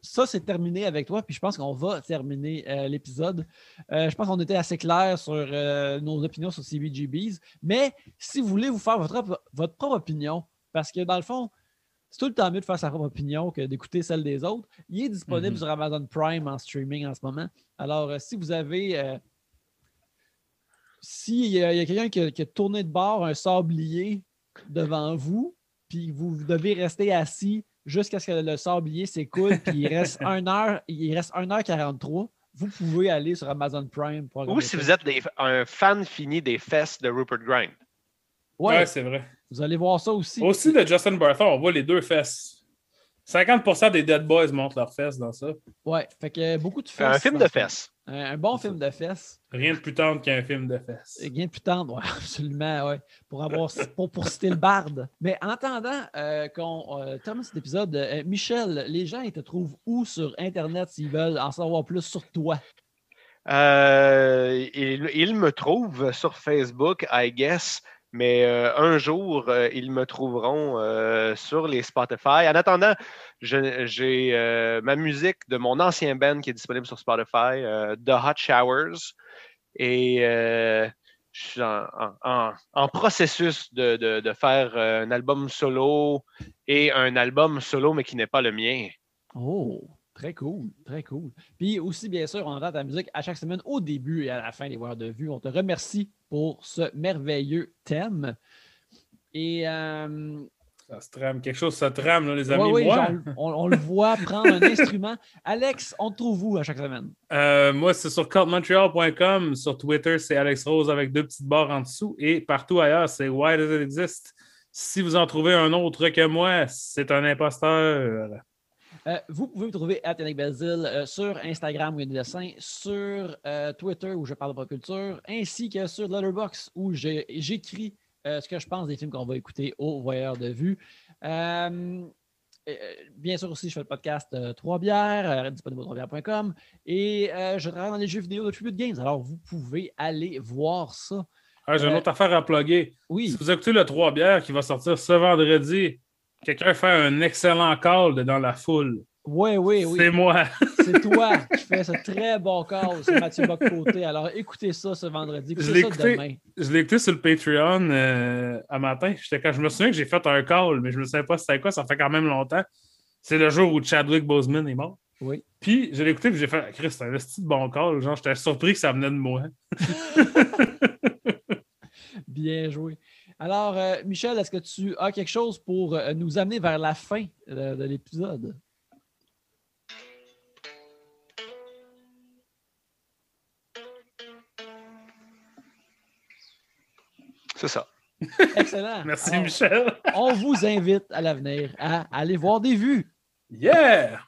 S1: ça c'est terminé avec toi, puis je pense qu'on va terminer l'épisode. Je pense qu'on était assez clair sur nos opinions sur CBGBs. Mais si vous voulez vous faire votre, votre propre opinion, parce que dans le fond, c'est tout le temps mieux de faire sa propre opinion que d'écouter celle des autres. Il est disponible
S2: Mhm.
S1: sur Amazon Prime en streaming en ce moment. Alors, euh, si vous avez. euh, s'il y a, quelqu'un qui, a- qui a tourné de bord un sablier devant vous, puis vous devez rester assis jusqu'à ce que le sablier s'écoule, puis il reste 1 heure, il reste 1h43, vous pouvez aller sur Amazon Prime pour
S3: Ou si
S1: ça.
S3: vous êtes des- un fan fini des fesses de Rupert Grind.
S2: Ouais,
S1: Ouais,
S2: c'est vrai.
S1: vous allez voir ça aussi.
S2: Aussi, de Justin Barthon, on voit les deux fesses. 50% des Dead Boys montrent leurs fesses dans ça.
S1: Ouais, fait que beaucoup de fesses.
S3: Un film de fesses.
S1: Un, un bon film de fesses.
S2: Rien de plus tendre qu'un film de fesses.
S1: C'est bien plus tendre, ouais, absolument, ouais. Pour, avoir, pour, pour citer le barde. Mais en attendant euh, qu'on euh, termine cet épisode, euh, Michel, les gens, ils te trouvent où sur Internet s'ils veulent en savoir plus sur toi?
S3: Euh, il, il me trouve sur Facebook, I guess, mais euh, un jour, euh, ils me trouveront euh, sur les Spotify. En attendant, j'ai ma musique de mon ancien band qui est disponible sur Spotify, The Hot Showers. Et je suis en, processus de, de- faire un album solo et un album solo, mais qui n'est pas le mien.
S1: Oh, très cool, très cool. Puis aussi, bien sûr, on entend ta musique à chaque semaine, au début et à la fin des voix de vue. On te remercie pour ce merveilleux thème. Et euh,
S2: Ça se trame. Quelque chose, ça trame, là, les amis.
S1: ouais,
S2: Moi,
S1: genre, on, on le voit prendre un instrument. Alex, on te trouve où à chaque semaine?
S2: euh, moi, c'est sur cultmontreal.com. Sur Twitter, c'est Alex Rose avec deux petites barres en dessous. Et partout ailleurs, c'est Why Does It Exist? Si vous en trouvez un autre que moi, c'est un imposteur.
S1: Euh, vous pouvez me trouver à Yannick Belzile euh, sur Instagram où il y a des dessins, sur euh, Twitter où je parle de pop culture, ainsi que sur Letterboxd où j'écris ce que je pense des films qu'on va écouter au Voyeur de vue. bien sûr aussi, je fais le podcast Trois bières, disponible au bières.com et je travaille dans les jeux vidéo de Tribute Games. Alors, vous pouvez aller voir ça.
S2: Ah, j'ai une autre affaire à plugger.
S1: Oui.
S2: Si vous écoutez le Trois bières qui va sortir ce vendredi, quelqu'un fait un excellent call dans la foule.
S1: Oui, oui, oui.
S2: C'est moi.
S1: C'est toi qui fais ce très bon call c'est Mathieu Boccoté. Alors, écoutez ça ce vendredi.
S2: je l'ai écouté, je l'ai écouté sur le Patreon euh, à matin. Quand je me souviens que j'ai fait un call, mais je ne sais pas c'était quoi. Ça fait quand même longtemps. C'est le jour où Chadwick Boseman est mort.
S1: Oui.
S2: Puis, je l'ai écouté et j'ai fait Chris, c'est un petit bon call. Genre, j'étais surpris que ça venait de moi.
S1: Bien joué. Alors, euh, Michel, est-ce que tu as quelque chose pour euh, nous amener vers la fin de l'épisode?
S3: C'est ça.
S1: Excellent.
S2: Merci, Michel.
S1: on vous invite à l'avenir à aller voir des vues.
S2: Yeah!